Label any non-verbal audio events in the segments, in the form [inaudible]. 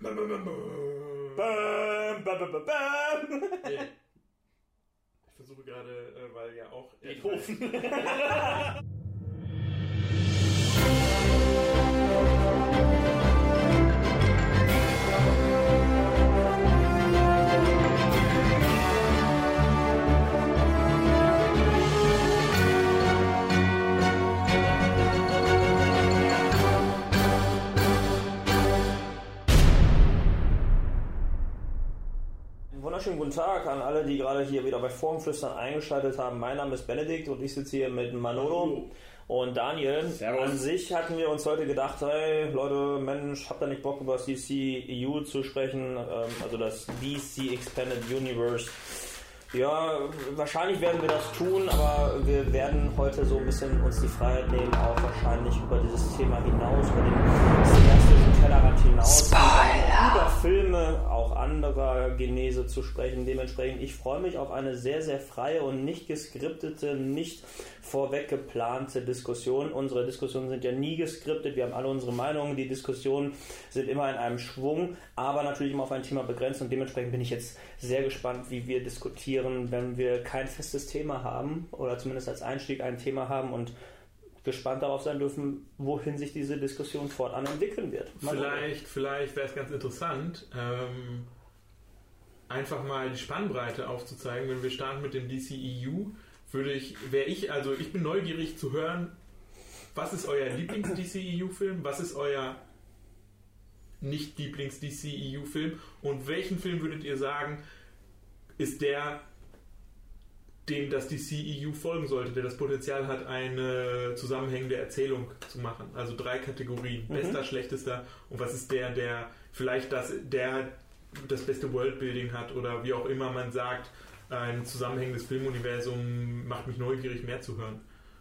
Bam, bam, bam, bam. Bam, bam, bam, bam. Ich versuche gerade, äh, weil ja auch. Beethoven. [laughs] Wunderschönen guten Tag an alle, die gerade hier wieder bei Formflüstern eingeschaltet haben. Mein Name ist Benedikt und ich sitze hier mit Manolo und Daniel. Servus. An sich hatten wir uns heute gedacht, hey Leute, Mensch, habt ihr nicht Bock über das DCEU zu sprechen? Ähm, also das DC Expanded Universe. Ja, wahrscheinlich werden wir das tun, aber wir werden heute so ein bisschen uns die Freiheit nehmen, auch wahrscheinlich über dieses Thema hinaus, über den cineastischen Tellerrand hinaus, über Filme auch anderer Genese zu sprechen. Dementsprechend, ich freue mich auf eine sehr, sehr freie und nicht geskriptete, nicht vorweg geplante Diskussion. Unsere Diskussionen sind ja nie geskriptet, wir haben alle unsere Meinungen, die Diskussionen sind immer in einem Schwung, aber natürlich immer auf ein Thema begrenzt und dementsprechend bin ich jetzt sehr gespannt, wie wir diskutieren, wenn wir kein festes Thema haben oder zumindest als Einstieg ein Thema haben und gespannt darauf sein dürfen, wohin sich diese Diskussion fortan entwickeln wird. Gucken. Vielleicht, vielleicht wäre es ganz interessant, ähm, einfach mal die Spannbreite aufzuzeigen. Wenn wir starten mit dem DCEU, würde ich, wäre ich, also ich bin neugierig zu hören, was ist euer Lieblings-DCEU-Film, was ist euer nicht-Lieblings-DCEU-Film und welchen Film würdet ihr sagen, ist der, dem das DCEU folgen sollte, der das Potenzial hat, eine zusammenhängende Erzählung zu machen. Also drei Kategorien. Bester, schlechtester und was ist der, der vielleicht das, der das beste Worldbuilding hat oder wie auch immer man sagt, ein zusammenhängendes Filmuniversum macht mich neugierig, mehr zu hören.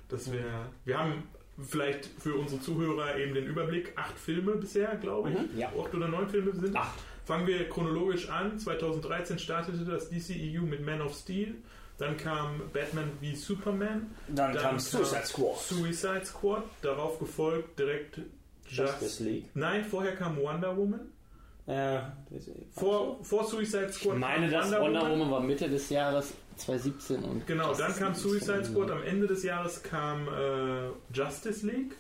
Das wäre. Wir haben vielleicht für unsere Zuhörer eben den Überblick. Acht Filme bisher, glaube ich. Mhm, ja. Acht oder neun Filme sind. Acht. Fangen wir chronologisch an. 2013 startete das DCEU mit Man of Steel. Dann kam Batman wie Superman. Dann kam Suicide Squad. Suicide Squad. Darauf gefolgt direkt Justice League. Nein, vorher kam Wonder Woman. Ja, Vor, vor Suicide Squad Ich meine, kam das Wonder Woman war Mitte des Jahres 2017 und Genau, dann Justice kam League Suicide Squad. Am Ende des Jahres kam äh, Justice League.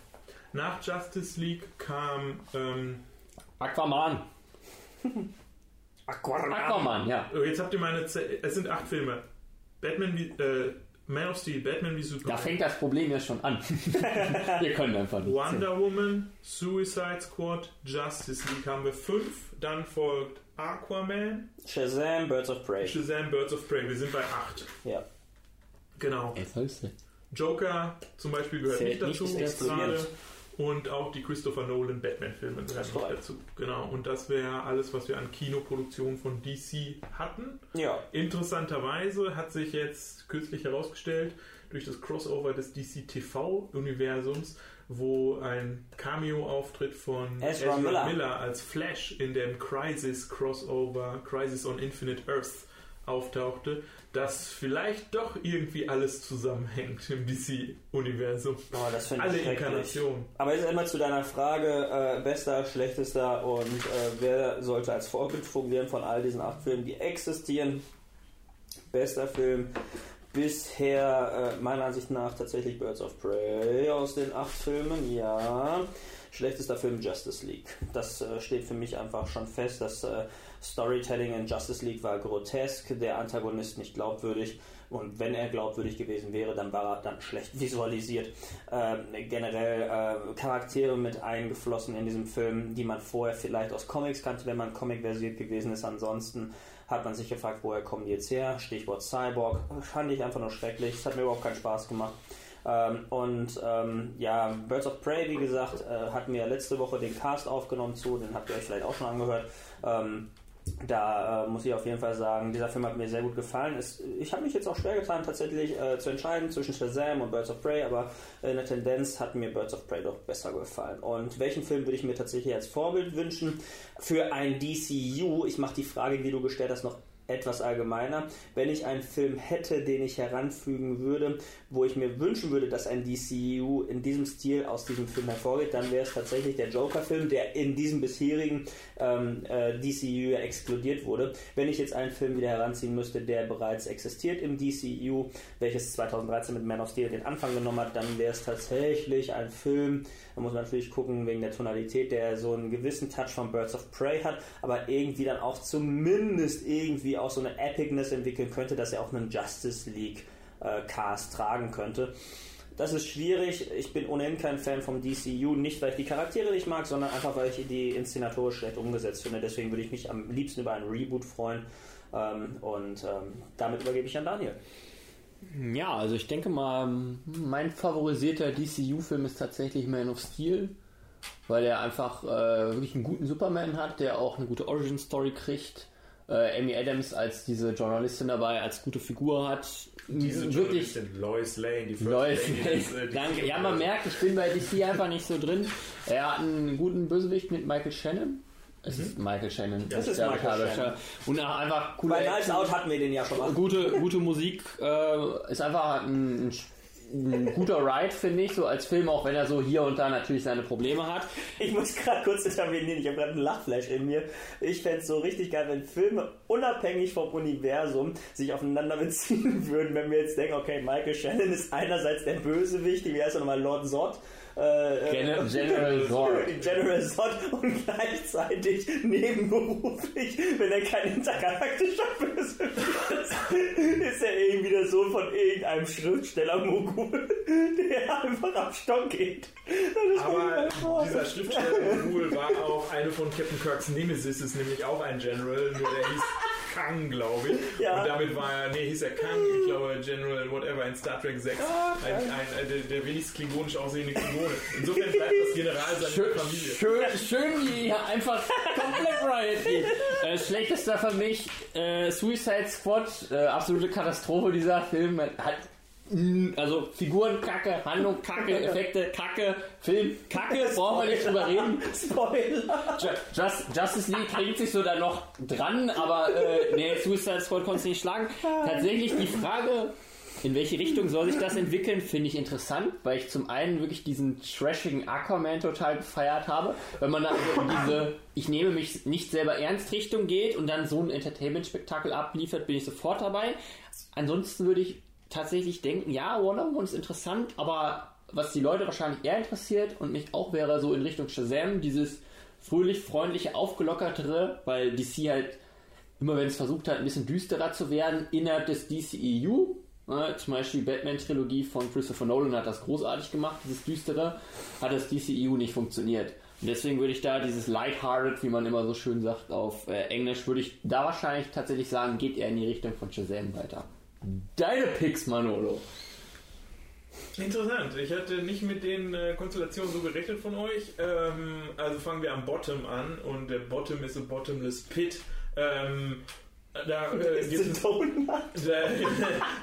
Nach Justice League kam. Ähm, Aquaman. Aquaman. Aquaman, ja. oh, jetzt habt ihr meine. Ze es sind acht Filme. Batman wie. Äh, Man of Steel, Batman wie Da Superman. fängt das Problem ja schon an. [laughs] Wir können einfach nicht. Wonder Woman, Suicide Squad, Justice League haben wir fünf. Dann folgt Aquaman, Shazam, Birds of Prey. Shazam, Birds of Prey. Wir sind bei acht. Ja. Genau. Jetzt heißt Joker zum Beispiel gehört Zählt nicht dazu nicht, ist gerade. Und auch die Christopher Nolan Batman-Filme gehören nicht dazu. Genau. Und das wäre alles, was wir an Kinoproduktionen von DC hatten. Ja. Interessanterweise hat sich jetzt kürzlich herausgestellt, durch das Crossover des DC TV-Universums, wo ein Cameo-Auftritt von Ezra Miller. als Flash in dem Crisis-Crossover, Crisis on Infinite Earth auftauchte, dass vielleicht doch irgendwie alles zusammenhängt im DC-Universum. Oh, das finde Alle ich schrecklich. Inkarnationen. Aber jetzt einmal zu deiner Frage, äh, bester, schlechtester und äh, wer sollte als Vorbild fungieren von all diesen acht Filmen, die existieren. Bester Film bisher, äh, meiner Ansicht nach, tatsächlich Birds of Prey aus den acht Filmen, ja. Schlechtester Film Justice League. Das äh, steht für mich einfach schon fest. Das äh, Storytelling in Justice League war grotesk, der Antagonist nicht glaubwürdig. Und wenn er glaubwürdig gewesen wäre, dann war er dann schlecht [laughs] visualisiert. Ähm, generell äh, Charaktere mit eingeflossen in diesem Film, die man vorher vielleicht aus Comics kannte, wenn man Comic-versiert gewesen ist. Ansonsten hat man sich gefragt, woher kommen die jetzt her? Stichwort Cyborg. Fand ich einfach nur schrecklich. Es hat mir überhaupt keinen Spaß gemacht. Ähm, und ähm, ja, Birds of Prey, wie gesagt, äh, hatten wir letzte Woche den Cast aufgenommen zu, den habt ihr euch vielleicht auch schon angehört. Ähm, da äh, muss ich auf jeden Fall sagen, dieser Film hat mir sehr gut gefallen. Es, ich habe mich jetzt auch schwer getan, tatsächlich äh, zu entscheiden zwischen Shazam und Birds of Prey, aber in der Tendenz hat mir Birds of Prey doch besser gefallen. Und welchen Film würde ich mir tatsächlich als Vorbild wünschen für ein DCU? Ich mache die Frage, die du gestellt hast, noch etwas allgemeiner. Wenn ich einen Film hätte, den ich heranfügen würde, wo ich mir wünschen würde, dass ein DCU in diesem Stil aus diesem Film hervorgeht, dann wäre es tatsächlich der Joker-Film, der in diesem bisherigen ähm, äh, DCU exkludiert wurde. Wenn ich jetzt einen Film wieder heranziehen müsste, der bereits existiert im DCU, welches 2013 mit Man of Steel den Anfang genommen hat, dann wäre es tatsächlich ein Film, da muss man natürlich gucken wegen der Tonalität, der so einen gewissen Touch von Birds of Prey hat, aber irgendwie dann auch zumindest irgendwie auch so eine Epicness entwickeln könnte, dass er auch einen Justice League äh, Cast tragen könnte. Das ist schwierig. Ich bin ohnehin kein Fan vom DCU, nicht weil ich die Charaktere nicht mag, sondern einfach weil ich die inszenatorisch schlecht umgesetzt finde. Deswegen würde ich mich am liebsten über einen Reboot freuen. Ähm, und ähm, damit übergebe ich an Daniel. Ja, also ich denke mal, mein favorisierter DCU-Film ist tatsächlich Man of Steel, weil er einfach äh, wirklich einen guten Superman hat, der auch eine gute Origin-Story kriegt. Äh, Amy Adams als diese Journalistin dabei, als gute Figur hat. Diese wirklich Lois Lane, die First Lois Lane. äh, [laughs] Danke. Ja, man merkt, ich bin bei DC einfach nicht so drin. Er hat einen guten Bösewicht mit Michael Shannon. Es ist Michael Shannon. Das ist der Michael. Shannon. Und auch einfach coole Bei Action. Out hatten wir den ja schon mal. gute, gute Musik äh, ist einfach ein, ein guter Ride, finde ich, so als Film, auch wenn er so hier und da natürlich seine Probleme hat. Ich muss gerade kurz intervenieren, ich habe gerade einen Lachflash in mir. Ich fände es so richtig geil, wenn Filme unabhängig vom Universum sich aufeinander [laughs] beziehen würden, wenn wir jetzt denken, okay, Michael Shannon ist einerseits der Bösewicht, wie heißt er nochmal, Lord Zod. Äh, Gen General [laughs] Zord. General Zod und gleichzeitig nebenberuflich, wenn er kein intergalaktischer Bösewicht ist, ist er irgendwie der Sohn von irgendeinem Schriftsteller-Mogul, der einfach am Stock geht. Das Aber vor. dieser Schriftsteller-Mogul war auch eine von Captain Kirks Nemesis, ist nämlich auch ein General, nur der hieß Kang, glaube ich. Ja. Und damit war er, nee, hieß er Kang, ich glaube General whatever in Star Trek 6. Ah, Ein, ein, ein, der, der wenigst klingonisch aussehende Klingone. Insofern bleibt das General seine Schön, Familie. schön, schön, wie hier einfach komplett Riot. Äh, schlechtester für mich, äh, Suicide Squad, äh, absolute Katastrophe dieser Film. Hat, also Figuren kacke, Handlung kacke, [laughs] Effekte kacke, Film kacke, [laughs] brauchen wir nicht drüber reden. Spoiler! Ju- Just, Justice League hängt sich so da noch dran, aber äh, nee, Suicide Squad konnte es nicht schlagen. Tatsächlich die Frage, in welche Richtung soll sich das entwickeln, finde ich interessant, weil ich zum einen wirklich diesen trashigen Aquaman total gefeiert habe. Wenn man da also in diese, ich nehme mich nicht selber ernst Richtung geht und dann so ein Entertainment-Spektakel abliefert, bin ich sofort dabei. Ansonsten würde ich tatsächlich denken, ja, Wonder Woman ist interessant, aber was die Leute wahrscheinlich eher interessiert und mich auch wäre so in Richtung Shazam, dieses fröhlich, freundliche, aufgelockertere, weil DC halt immer wenn es versucht hat, ein bisschen düsterer zu werden innerhalb des DCEU, ne, zum Beispiel die Batman-Trilogie von Christopher Nolan hat das großartig gemacht, dieses düstere, hat das DCEU nicht funktioniert. Und deswegen würde ich da dieses lighthearted, wie man immer so schön sagt auf äh, Englisch, würde ich da wahrscheinlich tatsächlich sagen, geht eher in die Richtung von Shazam weiter. Deine Picks, Manolo. Interessant. Ich hatte nicht mit den äh, Konstellationen so gerechnet von euch. Ähm, also fangen wir am Bottom an und der Bottom ist a bottomless pit. Ähm, da, äh, [laughs] gibt es, [laughs] da,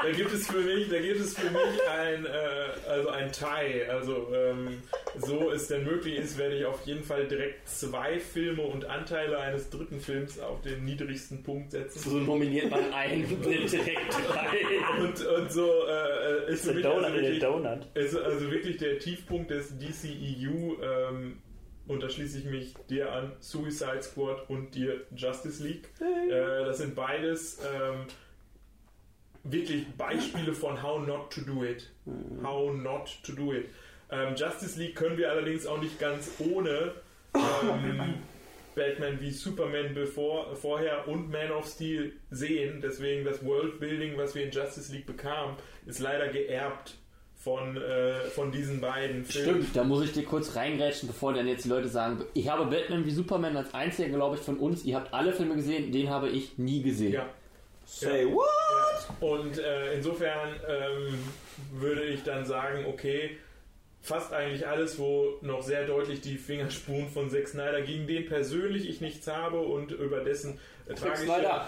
da gibt es für mich, da gibt es für mich ein, äh, also ein Tie. Also ähm, so es denn möglich ist, werde ich auf jeden Fall direkt zwei Filme und Anteile eines dritten Films auf den niedrigsten Punkt setzen. So nominiert man einen direkt drei. Und, und so äh, ist Ist für ein mich also den wirklich, ist also wirklich der Tiefpunkt des DCEU. Ähm, und da schließe ich mich dir an, Suicide Squad und dir Justice League. Äh, das sind beides ähm, wirklich Beispiele von How Not to Do It. How Not to Do It. Ähm, Justice League können wir allerdings auch nicht ganz ohne ähm, [laughs] Batman wie Superman bevor, vorher und Man of Steel sehen. Deswegen das Worldbuilding, was wir in Justice League bekamen, ist leider geerbt von, äh, von diesen beiden Filmen. Stimmt, da muss ich dir kurz reingrätschen, bevor dann jetzt die Leute sagen, ich habe Batman wie Superman als einziger, glaube ich, von uns. Ihr habt alle Filme gesehen, den habe ich nie gesehen. Ja. Say Ja. what? Ja. Und äh, insofern ähm, würde ich dann sagen, okay, fast eigentlich alles, wo noch sehr deutlich die Fingerspuren von Zack Snyder gegen den persönlich ich nichts habe und über dessen äh, tragische,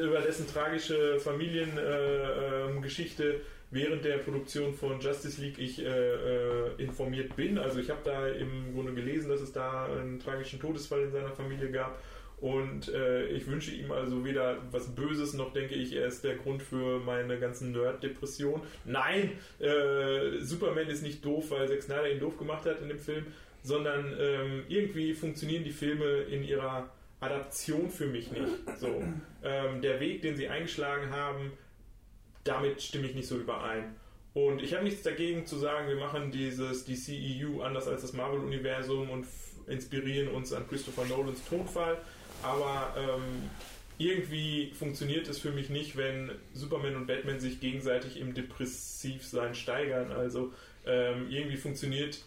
über dessen tragische Familiengeschichte äh, ähm, während der Produktion von Justice League ich äh, äh, informiert bin. Also ich habe da im Grunde gelesen, dass es da einen tragischen Todesfall in seiner Familie gab Und äh, ich wünsche ihm also weder was Böses, noch denke ich, er ist der Grund für meine ganzen Nerd-Depressionen. Nein, äh, Superman ist nicht doof, weil Zack Snyder ihn doof gemacht hat in dem Film, sondern ähm, irgendwie funktionieren die Filme in ihrer Adaption für mich nicht. So, ähm, der Weg, den sie eingeschlagen haben, damit stimme ich nicht so überein. Und ich habe nichts dagegen zu sagen, wir machen dieses DCEU anders als das Marvel-Universum und inspirieren uns an Christopher Nolans Tonfall. Aber ähm, irgendwie funktioniert es für mich nicht, wenn Superman und Batman sich gegenseitig im Depressivsein steigern. Also ähm, irgendwie funktioniert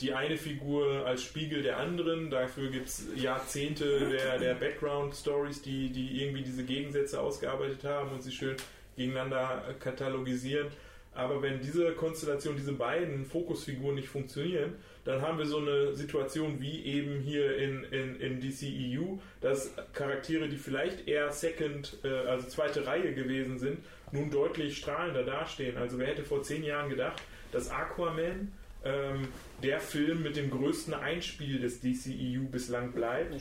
die eine Figur als Spiegel der anderen. Dafür gibt es Jahrzehnte der, der Background-Stories, die, die irgendwie diese Gegensätze ausgearbeitet haben und sie schön gegeneinander katalogisieren. Aber wenn diese Konstellation, diese beiden Fokusfiguren nicht funktionieren, dann haben wir so eine Situation wie eben hier in, in, in DCEU, dass Charaktere, die vielleicht eher Second, äh, also zweite Reihe gewesen sind, nun deutlich strahlender dastehen. Also wer hätte vor zehn Jahren gedacht, dass Aquaman ähm, der Film mit dem größten Einspiel des DCEU bislang bleibt.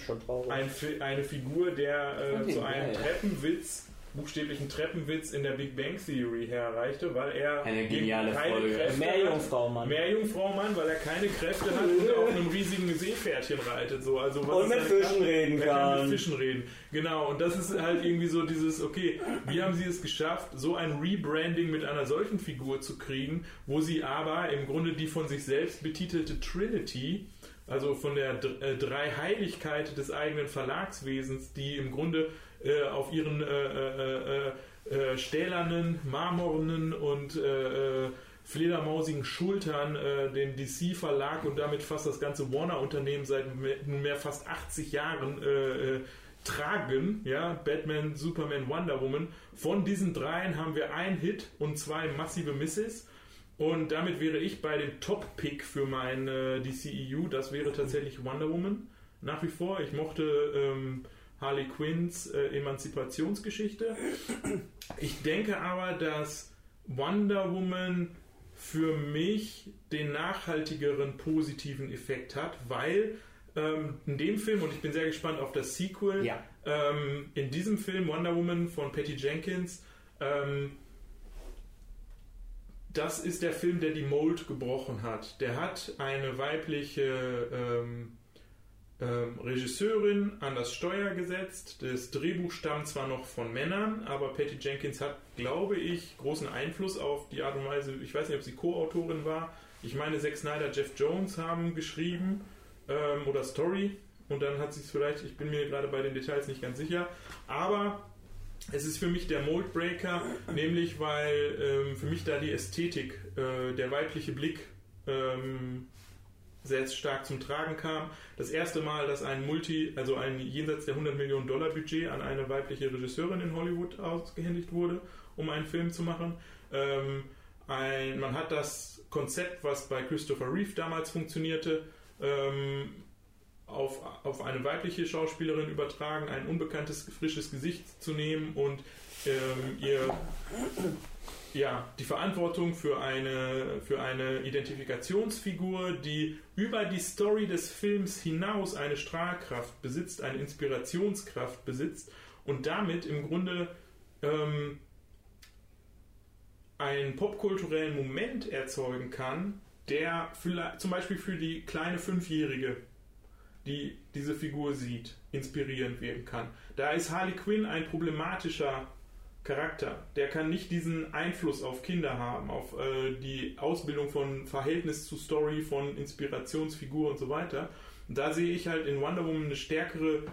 Ein, eine Figur, der äh, zu einem Treppenwitz buchstäblichen Treppenwitz in der Big Bang Theory herreichte, weil er Eine geniale keine Folge. Kräfte Meerjungfrau, hat. Meerjungfrau-Mann, weil er keine Kräfte hat und auf einem riesigen Seepferdchen reitet. So. Also, was Und mit Fischen Kraft? reden er kann. kann. mit Fischen reden. Genau, und das ist halt irgendwie so dieses, okay, wie haben sie es geschafft, so ein Rebranding mit einer solchen Figur zu kriegen, wo sie aber im Grunde die von sich selbst betitelte Trinity also von der äh, Dreiheiligkeit des eigenen Verlagswesens, die im Grunde äh, auf ihren äh, äh, äh, äh, stählernen, marmornen und fledermausigen Schultern den DC-Verlag und damit fast das ganze Warner-Unternehmen seit me- nunmehr fast 80 Jahren tragen, ja, Batman, Superman, Wonder Woman. Von diesen dreien haben wir einen Hit und zwei massive Misses. Und damit wäre ich bei dem Top-Pick für mein äh, DCEU. Das wäre tatsächlich Wonder Woman. Nach wie vor. Ich mochte ähm, Harley Quinns äh, Emanzipationsgeschichte. Ich denke aber, dass Wonder Woman für mich den nachhaltigeren positiven Effekt hat, weil ähm, in dem Film, und ich bin sehr gespannt auf das Sequel, Ja. ähm, in diesem Film Wonder Woman von Patty Jenkins, ähm, das ist der Film, der die Mold gebrochen hat. Der hat eine weibliche ähm, ähm, Regisseurin an das Steuer gesetzt. Das Drehbuch stammt zwar noch von Männern, aber Patty Jenkins hat, glaube ich, großen Einfluss auf die Art und Weise. Ich weiß nicht, ob sie Co-Autorin war. Ich meine, Zack Snyder, Jeff Jones haben geschrieben ähm, oder Story. Und dann hat sie es vielleicht, ich bin mir gerade bei den Details nicht ganz sicher. Aber es ist für mich der Moldbreaker, nämlich weil ähm, für mich da die Ästhetik, äh, der weibliche Blick ähm, sehr stark zum Tragen kam. Das erste Mal, dass ein Multi, also ein jenseits der 100 Millionen Dollar Budget an eine weibliche Regisseurin in Hollywood ausgehändigt wurde, um einen Film zu machen. Ähm, ein, man hat das Konzept, was bei Christopher Reeve damals funktionierte, ähm, auf, auf eine weibliche Schauspielerin übertragen, ein unbekanntes, frisches Gesicht zu nehmen und ähm, ihr ja, die Verantwortung für eine, für eine Identifikationsfigur, die über die Story des Films hinaus eine Strahlkraft besitzt, eine Inspirationskraft besitzt und damit im Grunde ähm, einen popkulturellen Moment erzeugen kann, der vielleicht, zum Beispiel für die kleine Fünfjährige, die diese Figur sieht, inspirierend wirken kann. Da ist Harley Quinn ein problematischer Charakter. Der kann nicht diesen Einfluss auf Kinder haben, auf äh, die Ausbildung von Verhältnis zu Story, von Inspirationsfigur und so weiter. Und da sehe ich halt in Wonder Woman eine stärkere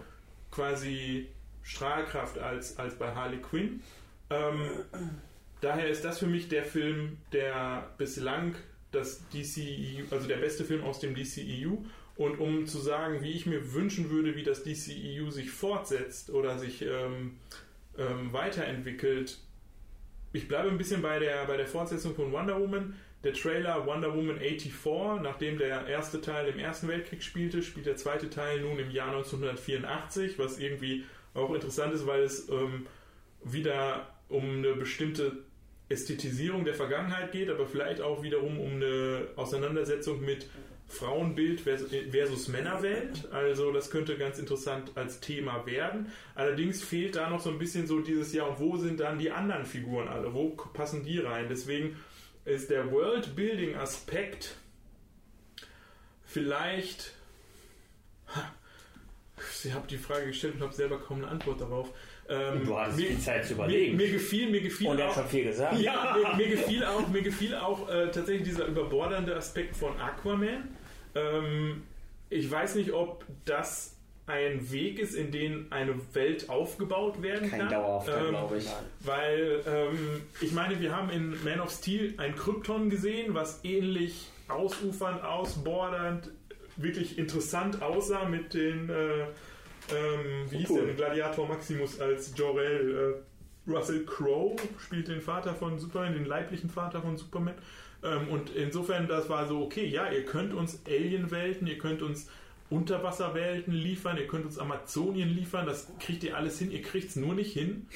quasi Strahlkraft als, als bei Harley Quinn. Ähm, daher ist das für mich der Film, der bislang das DCEU, also der beste Film aus dem DCEU. Und um zu sagen, wie ich mir wünschen würde, wie das DCEU sich fortsetzt oder sich ähm, ähm, weiterentwickelt, ich bleibe ein bisschen bei der, bei der Fortsetzung von Wonder Woman. Der Trailer Wonder Woman 84, nachdem der erste Teil im Ersten Weltkrieg spielte, spielt der zweite Teil nun im Jahr 1984, was irgendwie auch interessant ist, weil es ähm, wieder um eine bestimmte Ästhetisierung der Vergangenheit geht, aber vielleicht auch wiederum um eine Auseinandersetzung mit Frauenbild versus, Männerwelt. Also das könnte ganz interessant als Thema werden. Allerdings fehlt da noch so ein bisschen so dieses Jahr, wo sind dann die anderen Figuren alle? Wo passen die rein? Deswegen ist der World-Building-Aspekt vielleicht. Ich habe die Frage gestellt und habe selber kaum eine Antwort darauf. Ähm, du hattest mir, viel Zeit zu überlegen. Mir, mir gefiel, mir gefiel Und er hat schon viel gesagt. Ja, mir, mir gefiel auch, mir gefiel auch äh, tatsächlich dieser überbordernde Aspekt von Aquaman. Ähm, ich weiß nicht, ob das ein Weg ist, in den eine Welt aufgebaut werden Kein kann. Dauerauftrag, Ähm, glaube ich. Weil, ähm, ich meine, wir haben in Man of Steel ein Krypton gesehen, was ähnlich ausufernd, ausbordernd, wirklich interessant aussah mit den, äh, ähm, wie hieß Cool. der, Gladiator Maximus als Jor-El. Äh, Russell Crowe spielt den Vater von Superman, den leiblichen Vater von Superman. Ähm, und insofern, das war so, okay, ja, ihr könnt uns Alien-Welten, ihr könnt uns Unterwasserwelten liefern, ihr könnt uns Amazonien liefern, das kriegt ihr alles hin, ihr kriegt es nur nicht hin,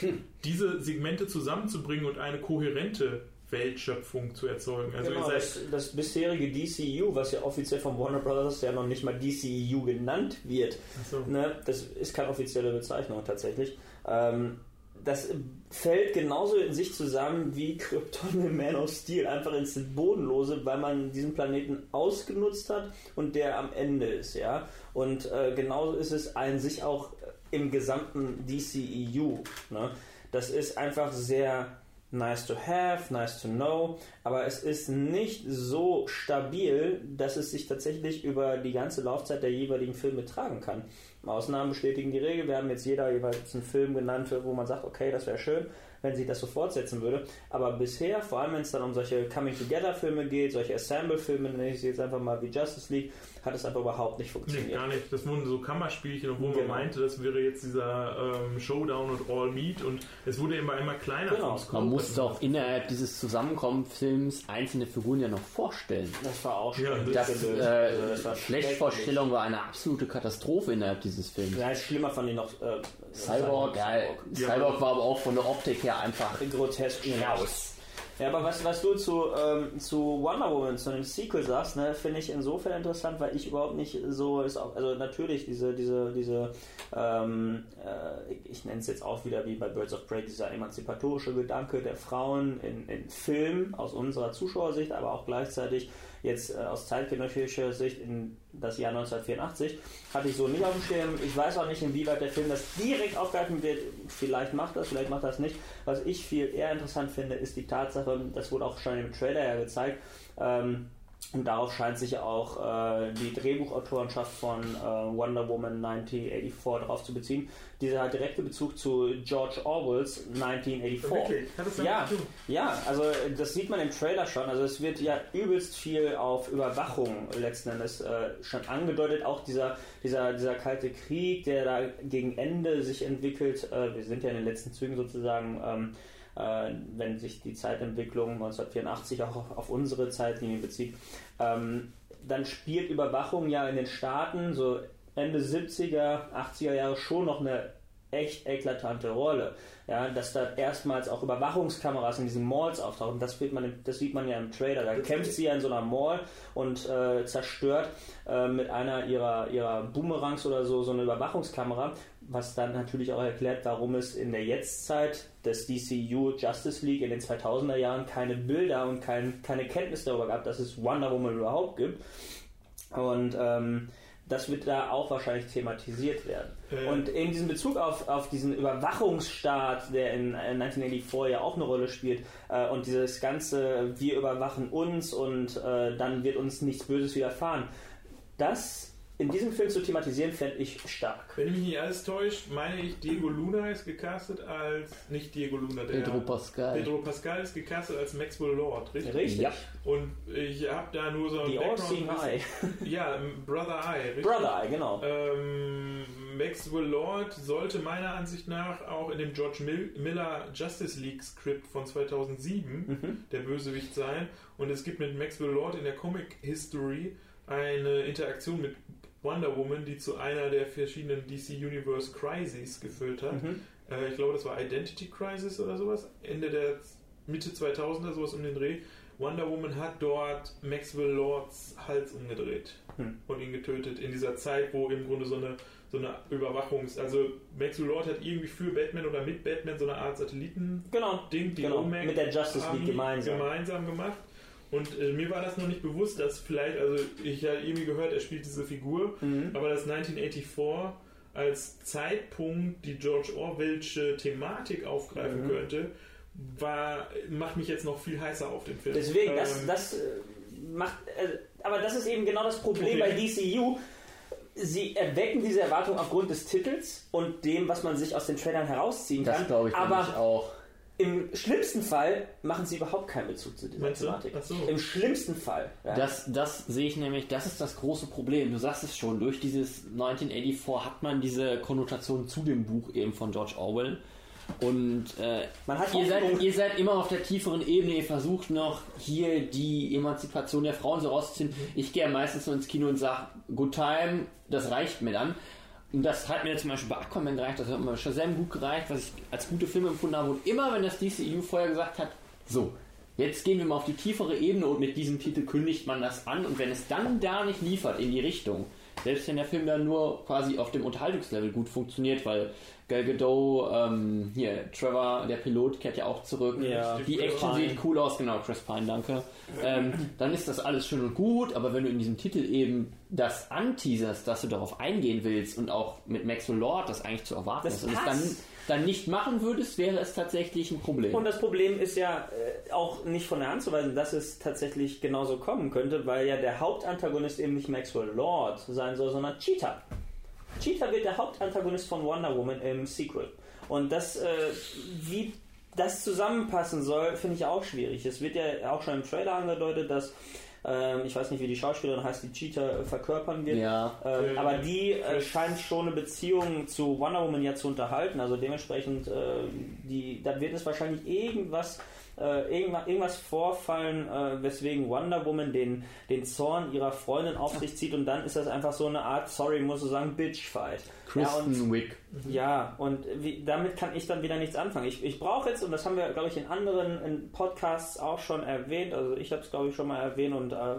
diese Segmente zusammenzubringen und eine kohärente Weltschöpfung zu erzeugen. Also genau, das, das bisherige DCEU, was ja offiziell von Warner Brothers ja noch nicht mal DCEU genannt wird, Achso. ne, das ist keine offizielle Bezeichnung tatsächlich. Ähm, das fällt genauso in sich zusammen wie Krypton in Man of Steel, einfach ins Bodenlose, weil man diesen Planeten ausgenutzt hat und der am Ende ist, ja. Und äh, genauso ist es an sich auch im gesamten DCEU. Ne? Das ist einfach sehr nice to have, nice to know, aber es ist nicht so stabil, dass es sich tatsächlich über die ganze Laufzeit der jeweiligen Filme tragen kann. Ausnahmen bestätigen die Regel. Wir haben jetzt jeder jeweils einen Film genannt, wo man sagt, okay, das wäre schön, wenn sich das so fortsetzen würde. Aber bisher, vor allem wenn es dann um solche Coming-Together-Filme geht, solche Assemble-Filme, nenne ich sie jetzt einfach mal wie Justice League, hat es einfach überhaupt nicht Nee, funktioniert. gar nicht. Das wurden so Kammerspielchen, obwohl man Genau. meinte, das wäre jetzt dieser ähm, Showdown und All Meat und es wurde immer immer kleiner Genau. Man musste auch innerhalb dieses Zusammenkommenfilms einzelne Figuren ja noch vorstellen. Das war auch Ja, schlecht das- Das, äh, Also das war Schlechtvorstellung war eine absolute Katastrophe innerhalb dieses Films. Ja, schlimmer fand ich noch äh, Cyborg, ja, Ja. Cyborg war aber auch von der Optik her einfach grotesk raus. Ja, aber was, was du zu, ähm, zu Wonder Woman, zu dem Sequel sagst, ne, finde ich insofern interessant, weil ich überhaupt nicht so ist auch, also natürlich diese, diese, diese, ähm, äh, ich nenne es jetzt auch wieder wie bei Birds of Prey, dieser emanzipatorische Gedanke der Frauen in, in Film aus unserer Zuschauersicht, aber auch gleichzeitig jetzt äh, aus zeitgenössischer Sicht in das Jahr 1984, hatte ich so nicht auf dem Schirm. Ich weiß auch nicht, inwieweit der Film das direkt aufgreifen wird. Vielleicht macht das, vielleicht macht das nicht. Was ich viel eher interessant finde, ist die Tatsache, das wurde auch schon im Trailer ja gezeigt, ähm, und darauf scheint sich auch äh, die Drehbuchautorenschaft von äh, Wonder Woman 1984 darauf zu beziehen. Dieser direkte Bezug zu George Orwells 1984. Wirklich? Hat das Ja, tun? ja, also das sieht man im Trailer schon. Also es wird ja übelst viel auf Überwachung letzten Endes äh, schon angedeutet. Auch dieser, dieser, dieser kalte Krieg, der da gegen Ende sich entwickelt. Äh, wir sind ja in den letzten Zügen sozusagen. Ähm, äh, wenn sich die Zeitentwicklung 1984 auch auf, unsere Zeitlinie bezieht, ähm, dann spielt Überwachung ja in den Staaten so Ende 70er, 80er Jahre schon noch eine echt eklatante Rolle. Ja, dass da erstmals auch Überwachungskameras in diesen Malls auftauchen, das, wird man, das sieht man ja im Trailer. Da kämpft sie ja in so einer Mall und äh, zerstört äh, mit einer ihrer, ihrer Boomerangs oder so so eine Überwachungskamera, was dann natürlich auch erklärt, warum es in der Jetztzeit des DCU Justice League in den 2000er Jahren keine Bilder und kein, keine Kenntnis darüber gab, dass es Wonder Woman überhaupt gibt. Und ähm, das wird da auch wahrscheinlich thematisiert werden. Äh. Und in diesem Bezug auf, auf diesen Überwachungsstaat, der in äh, 1984 ja auch eine Rolle spielt, äh, und dieses ganze, wir überwachen uns und äh, dann wird uns nichts Böses widerfahren, das in diesem Film zu thematisieren, fände ich stark. Wenn mich nicht alles täuscht, meine ich, Diego Luna ist gecastet als. Nicht Diego Luna, der. Pedro Pascal. Pedro Pascal ist gecastet als Maxwell Lord, richtig? Richtig. Ja. Und ich habe da nur so ein The All-Seeing Eye. [laughs] Ja, Brother Eye, richtig? Brother Eye, genau. Ähm, Maxwell Lord sollte meiner Ansicht nach auch in dem George Mil Miller Justice League Script von 2007 der Bösewicht sein. Und es gibt mit Maxwell Lord in der Comic History eine Interaktion mit Wonder Woman, die zu einer der verschiedenen DC Universe Crises geführt hat. Äh, ich glaube, das war Identity Crisis oder sowas. Ende der Mitte 2000er, sowas um den Dreh. Wonder Woman hat dort Maxwell Lords Hals umgedreht Hm. und ihn getötet. In dieser Zeit, wo im Grunde so eine, so eine Überwachungs-, also Maxwell Lord hat irgendwie für Batman oder mit Batman so eine Art Satelliten Genau. Ding, die Genau, mit der Justice League gemeinsam. gemeinsam gemacht. Und äh, mir war das noch nicht bewusst, dass vielleicht, also ich habe irgendwie gehört, er spielt diese Figur, Mhm. aber dass 1984 als Zeitpunkt die George Orwellsche Thematik aufgreifen Mhm. könnte, war, macht mich jetzt noch viel heißer auf den Film. Deswegen, das, Ähm, das äh, macht. Äh, aber das ist eben genau das Problem Okay. bei DCU. Sie erwecken diese Erwartung aufgrund des Titels und dem, was man sich aus den Trailern herausziehen Das kann. glaube ich aber auch. Im schlimmsten Fall machen sie überhaupt keinen Bezug zu dieser Meinst? Thematik. So. Im schlimmsten Fall. Ja. Das, das sehe ich nämlich, das ist das große Problem. Du sagst es schon, durch dieses 1984 hat man diese Konnotation zu dem Buch eben von George Orwell. Und äh, Man hat ihr, seid, ihr seid immer auf der tieferen Ebene, ihr versucht noch hier die Emanzipation der Frauen so rauszuziehen. Ich gehe meistens so ins Kino und sage, good time, das reicht mir dann. Und das hat mir zum Beispiel bei Aquaman gereicht, das hat mir Shazam gut gereicht, was ich als gute Filme empfunden habe. Und immer, wenn das DCEU vorher gesagt hat, so, jetzt gehen wir mal auf die tiefere Ebene und mit diesem Titel kündigt man das an. Und wenn es dann da nicht liefert in die Richtung, selbst wenn der Film dann nur quasi auf dem Unterhaltungslevel gut funktioniert, weil Gal Gadot, ähm, hier, Trevor, der Pilot, kehrt ja auch zurück. Ja. Die Action Pine. sieht cool aus, genau, Chris Pine, danke. Ähm, dann ist das alles schön und gut, aber wenn du in diesem Titel eben das anteaserst, dass du darauf eingehen willst und auch mit Maxwell Lord das eigentlich zu erwarten Das ist und es dann. Dann nicht machen würdest, wäre es tatsächlich ein Problem. Und das Problem ist ja äh, auch nicht von der Hand zu weisen, dass es tatsächlich genauso kommen könnte, weil ja der Hauptantagonist eben nicht Maxwell Lord sein soll, sondern Cheetah. Cheetah wird der Hauptantagonist von Wonder Woman im Sequel. Und das, äh, wie das zusammenpassen soll, finde ich auch schwierig. Es wird ja auch schon im Trailer angedeutet, dass ähm, ich weiß nicht, wie die Schauspielerin heißt, die Cheetah äh, verkörpern wird. ja, Ähm, Äh, aber die äh, scheint schon eine Beziehung zu Wonder Woman ja zu unterhalten. Also dementsprechend, äh, die, da wird es wahrscheinlich irgendwas, äh, irgendwas, irgendwas vorfallen, äh, weswegen Wonder Woman den, den Zorn ihrer Freundin auf sich zieht und dann ist das einfach so eine Art, sorry, muss ich sagen, Bitch-Fight. Ja, und Kristen Wick. ja, und wie, damit kann ich dann wieder nichts anfangen. Ich, ich brauche jetzt, und das haben wir, glaube ich, in anderen in Podcasts auch schon erwähnt, also ich habe es, glaube ich, schon mal erwähnt und äh,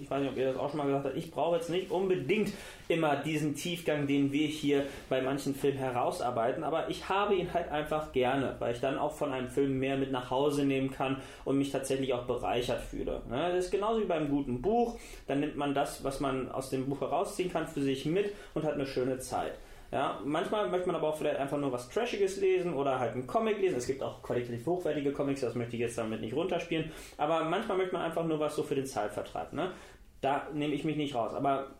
ich weiß nicht, ob ihr das auch schon mal gesagt habt, ich brauche jetzt nicht unbedingt immer diesen Tiefgang, den wir hier bei manchen Filmen herausarbeiten, aber ich habe ihn halt einfach gerne, weil ich dann auch von einem Film mehr mit nach Hause nehmen kann und mich tatsächlich auch bereichert fühle. Ne? Das ist genauso wie beim guten Buch, dann nimmt man das, was man aus dem Buch herausziehen kann, für sich mit und hat eine schöne Zeit. Ja, manchmal möchte man aber auch vielleicht einfach nur was Trashiges lesen oder halt einen Comic lesen. Es gibt auch qualitativ hochwertige Comics, das möchte ich jetzt damit nicht runterspielen. Aber manchmal möchte man einfach nur was so für den Zeitvertreib. Ne? Da nehme ich mich nicht raus. Aber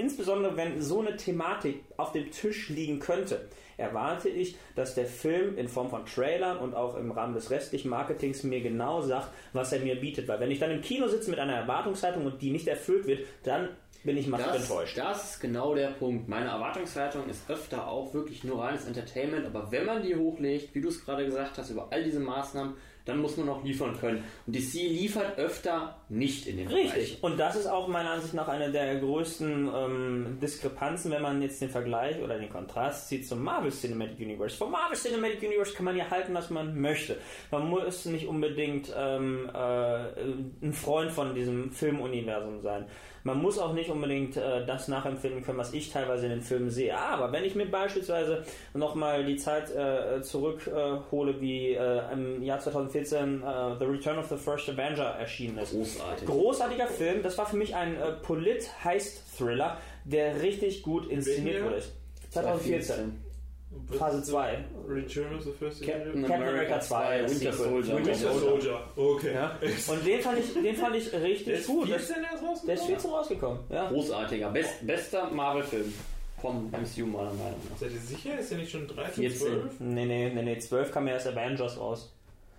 insbesondere wenn so eine Thematik auf dem Tisch liegen könnte, erwarte ich, dass der Film in Form von Trailern und auch im Rahmen des restlichen Marketings mir genau sagt, was er mir bietet. Weil wenn ich dann im Kino sitze mit einer Erwartungshaltung und die nicht erfüllt wird, dann bin ich massiv Das, enttäuscht. das ist genau der Punkt. Meine Erwartungshaltung ist öfter auch wirklich nur reines Entertainment, aber wenn man die hochlegt, wie du es gerade gesagt hast, über all diese Maßnahmen, dann muss man auch liefern können. Und DC liefert öfter nicht in den Richtig. Bereichen. Und das ist auch meiner Ansicht nach eine der größten ähm, Diskrepanzen, wenn man jetzt den Vergleich oder den Kontrast zieht zum Marvel Cinematic Universe. Vom Marvel Cinematic Universe kann man ja halten, was man möchte. Man muss nicht unbedingt ähm, äh, ein Freund von diesem Filmuniversum sein. Man muss auch nicht unbedingt äh, das nachempfinden können, was ich teilweise in den Filmen sehe. Aber wenn ich mir beispielsweise nochmal die Zeit äh, zurückhole, äh, wie äh, im Jahr 2014 äh, The Return of the First Avenger erschienen ist. Großartig. Großartiger Film. Das war für mich ein äh, Polit-Heist-Thriller, der richtig gut inszeniert wurde. 2014. Phase 2. Return of the First Captain Avenger? America 2. das Winter. Soldier. Winter Soldier. Okay. Ja. [laughs] Und den fand ich, den fand ich Der richtig ist gut. Das, 14 erst rausgekommen? der ist 14 rausgekommen. Ja. Großartiger. Best, bester Marvel-Film vom MCU meiner Meinung nach. Seid ihr sicher? Ist der nicht schon 13, 14. 12? Nee, nee, nee, nee, 12 kam ja erst Avengers raus.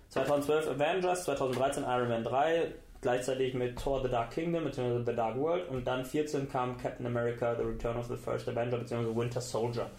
2012 Avengers, 2013 Iron Man 3, gleichzeitig mit Thor The Dark Kingdom bzw. The Dark World und dann 14 kam Captain America The Return of the First Avenger bzw. Winter Soldier.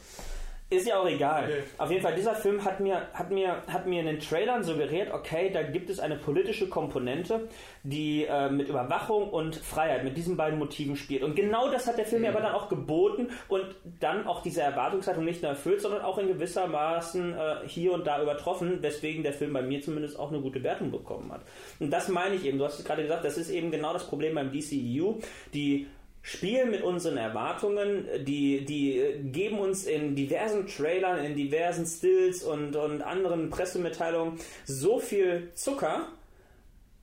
Ist ja auch egal. Okay. Auf jeden Fall, dieser Film hat mir, hat, mir, hat mir in den Trailern suggeriert, okay, da gibt es eine politische Komponente, die äh, mit Überwachung und Freiheit, mit diesen beiden Motiven spielt. Und genau das hat der Film mir aber dann auch geboten und dann auch diese Erwartungshaltung nicht nur erfüllt, sondern auch in gewisser Maßen äh, hier und da übertroffen, weswegen der Film bei mir zumindest auch eine gute Wertung bekommen hat. Und das meine ich eben. Du hast es gerade gesagt, das ist eben genau das Problem beim DCEU. Die spielen mit unseren Erwartungen, die, die äh, geben uns in diversen Trailern, in diversen Stills und, und anderen Pressemitteilungen so viel Zucker,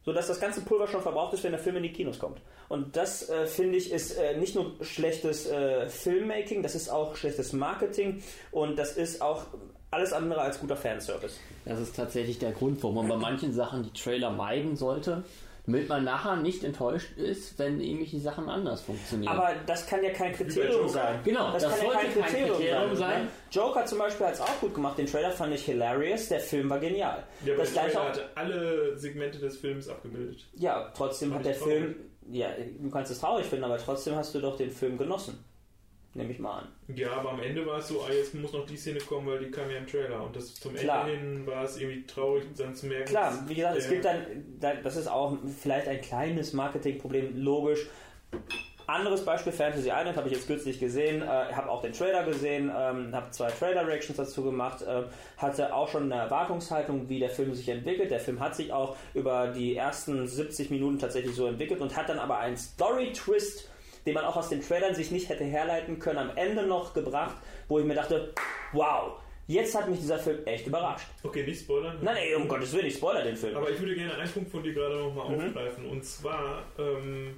sodass das ganze Pulver schon verbraucht ist, wenn der Film in die Kinos kommt. Und das, äh, finde ich, ist äh, nicht nur schlechtes äh, Filmmaking, das ist auch schlechtes Marketing und das ist auch alles andere als guter Fanservice. Das ist tatsächlich der Grund, warum man bei manchen Sachen die Trailer meiden sollte, damit man nachher nicht enttäuscht ist, wenn irgendwelche Sachen anders funktionieren. Aber das kann ja kein Kriterium sein. Genau, das, das kann ja sollte kein kein Kriterium, Kriterium sein. sein. ne? Joker zum Beispiel hat es auch gut gemacht. Den Trailer fand ich hilarious. Der Film war genial. Ja, das der gleiche Trailer auch, hatte alle Segmente des Films abgebildet. ja, trotzdem hat der traurig. Film, ja, du kannst es traurig finden, aber trotzdem hast du doch den Film genossen. Nehme ich mal an. Ja, aber am Ende war es so, ah, jetzt muss noch die Szene kommen, weil die kam ja im Trailer. Und das zum Klar. Ende hin war es irgendwie traurig, dann zu merken. Klar, wie gesagt, es gibt dann, da- das ist auch vielleicht ein kleines Marketingproblem, logisch. Anderes Beispiel, Fantasy Island, habe ich jetzt kürzlich gesehen, äh, habe auch den Trailer gesehen, ähm, habe zwei Trailer-Reactions dazu gemacht, äh, hatte auch schon eine Erwartungshaltung, wie der Film sich entwickelt. Der Film hat sich auch über die ersten 70 Minuten tatsächlich so entwickelt und hat dann aber einen Story-Twist, den man auch aus den Trailern sich nicht hätte herleiten können, am Ende noch gebracht, wo ich mir dachte, wow, jetzt hat mich dieser Film echt überrascht. Okay, nicht spoilern. Nein, ey, um Gottes Willen, ich spoiler den Film. Aber ich würde gerne einen Punkt von dir gerade nochmal Mhm. aufgreifen. Und zwar, ähm,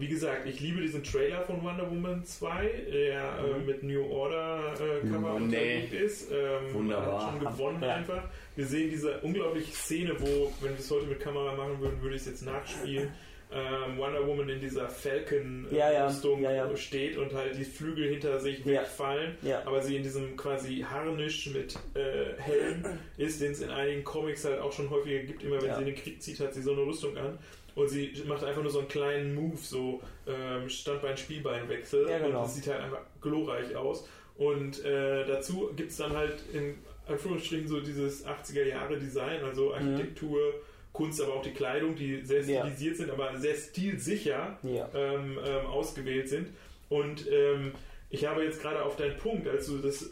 wie gesagt, ich liebe diesen Trailer von Wonder Woman 2, der äh, Mhm. mit New Order äh, Cover Oh, nee. unterlegt ist. Ähm, Wunderbar. Hat schon gewonnen Ja. einfach. Wir sehen diese unglaubliche Szene, wo, wenn wir es heute mit Kamera machen würden, würde ich es jetzt nachspielen. Ähm, Wonder Woman in dieser Ja, ja. Falcon-Rüstung Ja, ja. steht und halt die Flügel hinter sich wegfallen, aber sie in diesem quasi Harnisch mit äh, Helm [clears throat] ist, den es in einigen Comics halt auch schon häufiger gibt. Immer wenn sie in den Krieg zieht, hat sie so eine Rüstung an. Und sie macht einfach nur so einen kleinen Move, so ähm, Standbein-Spielbeinwechsel. Ja, genau. Und das sieht halt einfach glorreich aus. Und äh, dazu gibt es dann halt in Anführungsstrichen so dieses 80er-Jahre-Design, also Architektur, Kunst, aber auch die Kleidung, die sehr Ja. stilisiert sind, aber sehr stilsicher Ja. ähm, ähm, ausgewählt sind. Und ähm, ich habe jetzt gerade auf deinen Punkt, als du das äh,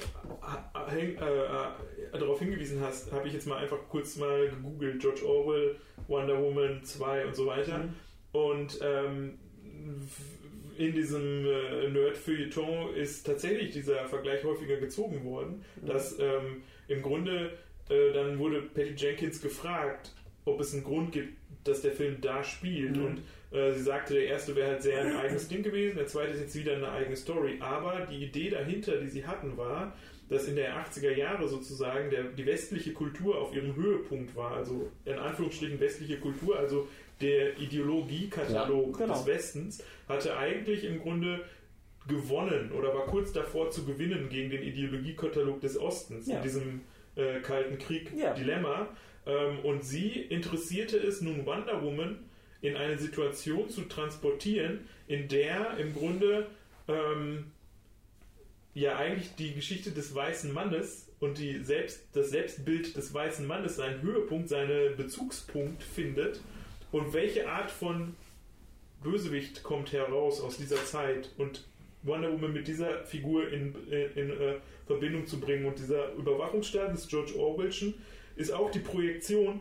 häng- äh, äh, darauf hingewiesen hast, habe ich jetzt mal einfach kurz mal gegoogelt, George Orwell, Wonder Woman 2 und so weiter. Mhm. Und ähm, in diesem äh, Nerd-Feuilleton ist tatsächlich dieser Vergleich häufiger gezogen worden, Mhm. dass ähm, im Grunde äh, dann wurde Patty Jenkins gefragt, ob es einen Grund gibt, dass der Film da spielt. Mhm. Und äh, sie sagte, der erste wäre halt sehr ein eigenes Ding gewesen, der zweite ist jetzt wieder eine eigene Story. Aber die Idee dahinter, die sie hatten, war, dass in der 80er Jahre sozusagen der, die westliche Kultur auf ihrem Höhepunkt war. Also in Anführungsstrichen westliche Kultur, also der Ideologiekatalog Ja, genau. des Westens, hatte eigentlich im Grunde gewonnen oder war kurz davor zu gewinnen gegen den Ideologiekatalog des Ostens Ja. in diesem äh, Kalten Ja. Ähm, und sie interessierte es nun Wonder Woman in eine Situation zu transportieren, in der im Grunde ähm, ja eigentlich die Geschichte des weißen Mannes und die Selbst, das Selbstbild des weißen Mannes seinen Höhepunkt, seinen Bezugspunkt findet. Und welche Art von Bösewicht kommt heraus aus dieser Zeit und Wonder Woman mit dieser Figur in, in, in äh, Verbindung zu bringen und dieser Überwachungsstaat des George Orwellschen ist auch die Projektion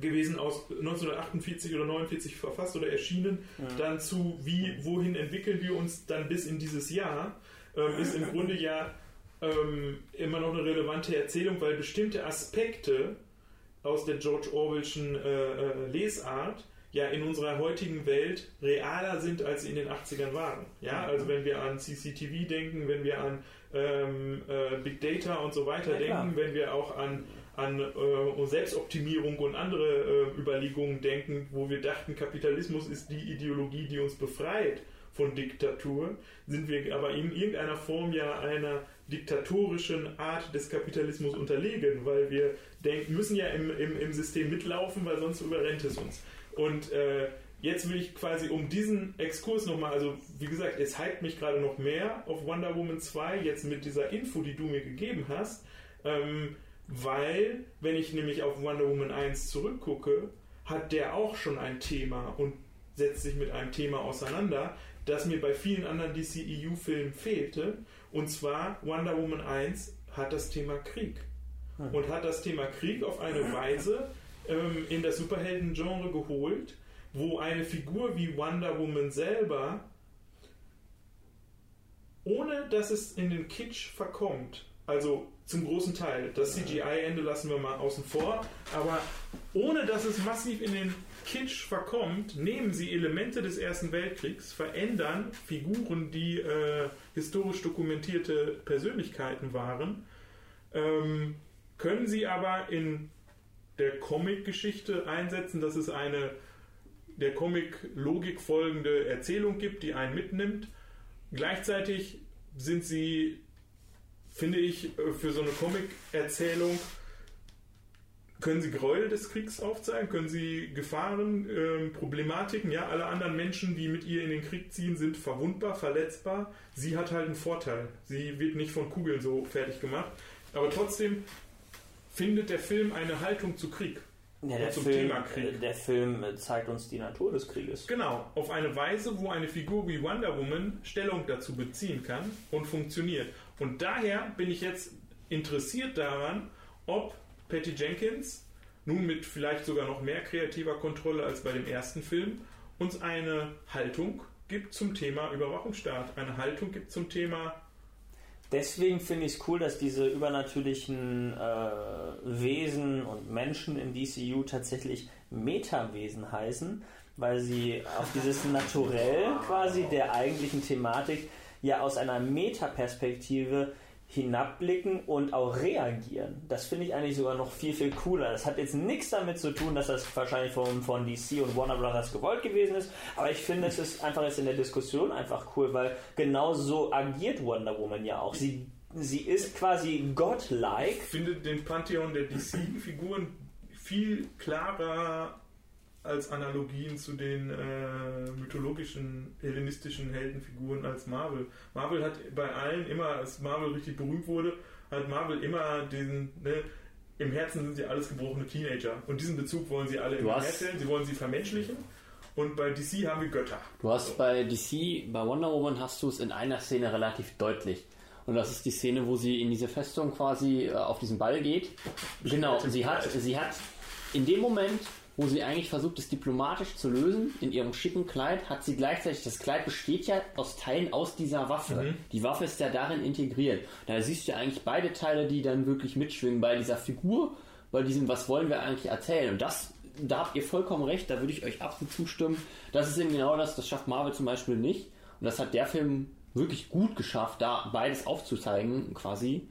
gewesen aus 1948 oder 49 verfasst oder erschienen, dann zu wie, wohin entwickeln wir uns dann bis in dieses Jahr, ähm, ist im Grunde ja ähm, immer noch eine relevante Erzählung, weil bestimmte Aspekte aus der George Orwellschen äh, äh, Lesart ja in unserer heutigen Welt realer sind, als sie in den 80ern waren. Ja, also wenn wir an CCTV denken, wenn wir an ähm, äh, Big Data und so weiter Ja, denken, wenn wir auch an, an äh, Selbstoptimierung und andere äh, Überlegungen denken, wo wir dachten, Kapitalismus ist die Ideologie, die uns befreit von Diktatur, sind wir aber in irgendeiner Form ja einer diktatorischen Art des Kapitalismus unterlegen, weil wir denken, müssen ja im, im, im System mitlaufen, weil sonst überrennt es uns. Und äh, jetzt will ich quasi um diesen Exkurs nochmal, also wie gesagt, es hypt mich gerade noch mehr auf Wonder Woman 2, jetzt mit dieser Info, die du mir gegeben hast, ähm, weil, wenn ich nämlich auf Wonder Woman 1 zurückgucke, hat der auch schon ein Thema und setzt sich mit einem Thema auseinander, das mir bei vielen anderen DCEU-Filmen fehlte. Und zwar Wonder Woman 1 hat das Thema Krieg. Hm. Und hat das Thema Krieg auf eine Weise ähm, in das Superhelden-Genre geholt, wo eine Figur wie Wonder Woman selber, ohne dass es in den Kitsch verkommt, also zum großen Teil, das CGI-Ende lassen wir mal außen vor, aber ohne dass es massiv in den Kitsch verkommt, nehmen sie Elemente des Ersten Weltkriegs, verändern Figuren, die äh, historisch dokumentierte Persönlichkeiten waren, ähm, können sie aber in der Comic-Geschichte einsetzen, dass es eine der Comic-Logik folgende Erzählung gibt, die einen mitnimmt. Gleichzeitig sind sie, finde ich, für so eine Comic-Erzählung können sie Gräuel des Kriegs aufzeigen, können sie Gefahren, äh, Problematiken, ja, alle anderen Menschen, die mit ihr in den Krieg ziehen, sind verwundbar, verletzbar. Sie hat halt einen Vorteil. Sie wird nicht von Kugeln so fertig gemacht. Aber trotzdem findet der Film eine Haltung zu Krieg. Ja, der, Film, äh, der Film zeigt uns die Natur des Krieges. Genau, auf eine Weise, wo eine Figur wie Wonder Woman Stellung dazu beziehen kann und funktioniert. Und daher bin ich jetzt interessiert daran, ob Patty Jenkins, nun mit vielleicht sogar noch mehr kreativer Kontrolle als bei dem ersten Film, uns eine Haltung gibt zum Thema Überwachungsstaat, eine Haltung gibt zum Thema deswegen finde ich es cool, dass diese übernatürlichen äh, Wesen und Menschen in DCU tatsächlich Metawesen heißen, weil sie auf dieses Naturell [laughs] quasi der eigentlichen Thematik ja aus einer Metaperspektive hinabblicken und auch reagieren. Das finde ich eigentlich sogar noch viel, viel cooler. Das hat jetzt nichts damit zu tun, dass das wahrscheinlich von, von DC und Warner Brothers gewollt gewesen ist, aber ich finde, es ist einfach jetzt in der Diskussion einfach cool, weil genau so agiert Wonder Woman ja auch. Sie, sie ist quasi godlike. Ich finde den Pantheon der DC-Figuren viel klarer als Analogien zu den äh, mythologischen, hellenistischen Heldenfiguren als Marvel. Marvel hat bei allen immer, als Marvel richtig berühmt wurde, hat Marvel immer den, ne, im Herzen sind sie alles gebrochene Teenager. Und diesen Bezug wollen sie alle herstellen, sie wollen sie vermenschlichen. Und bei DC haben wir Götter. Du hast so. bei DC, bei Wonder Woman hast du es in einer Szene relativ deutlich. Und das ist die Szene, wo sie in diese Festung quasi äh, auf diesen Ball geht. Genau, sie hat, sie hat in dem Moment, wo sie eigentlich versucht, es diplomatisch zu lösen, in ihrem schicken Kleid, hat sie gleichzeitig, das Kleid besteht ja aus Teilen aus dieser Waffe. Mhm. Die Waffe ist ja darin integriert. Da siehst du ja eigentlich beide Teile, die dann wirklich mitschwingen bei dieser Figur, bei diesem, was wollen wir eigentlich erzählen. Und das, da habt ihr vollkommen recht, da würde ich euch absolut zustimmen. Das ist eben genau das, das schafft Marvel zum Beispiel nicht. Und das hat der Film wirklich gut geschafft, da beides aufzuzeigen, quasi.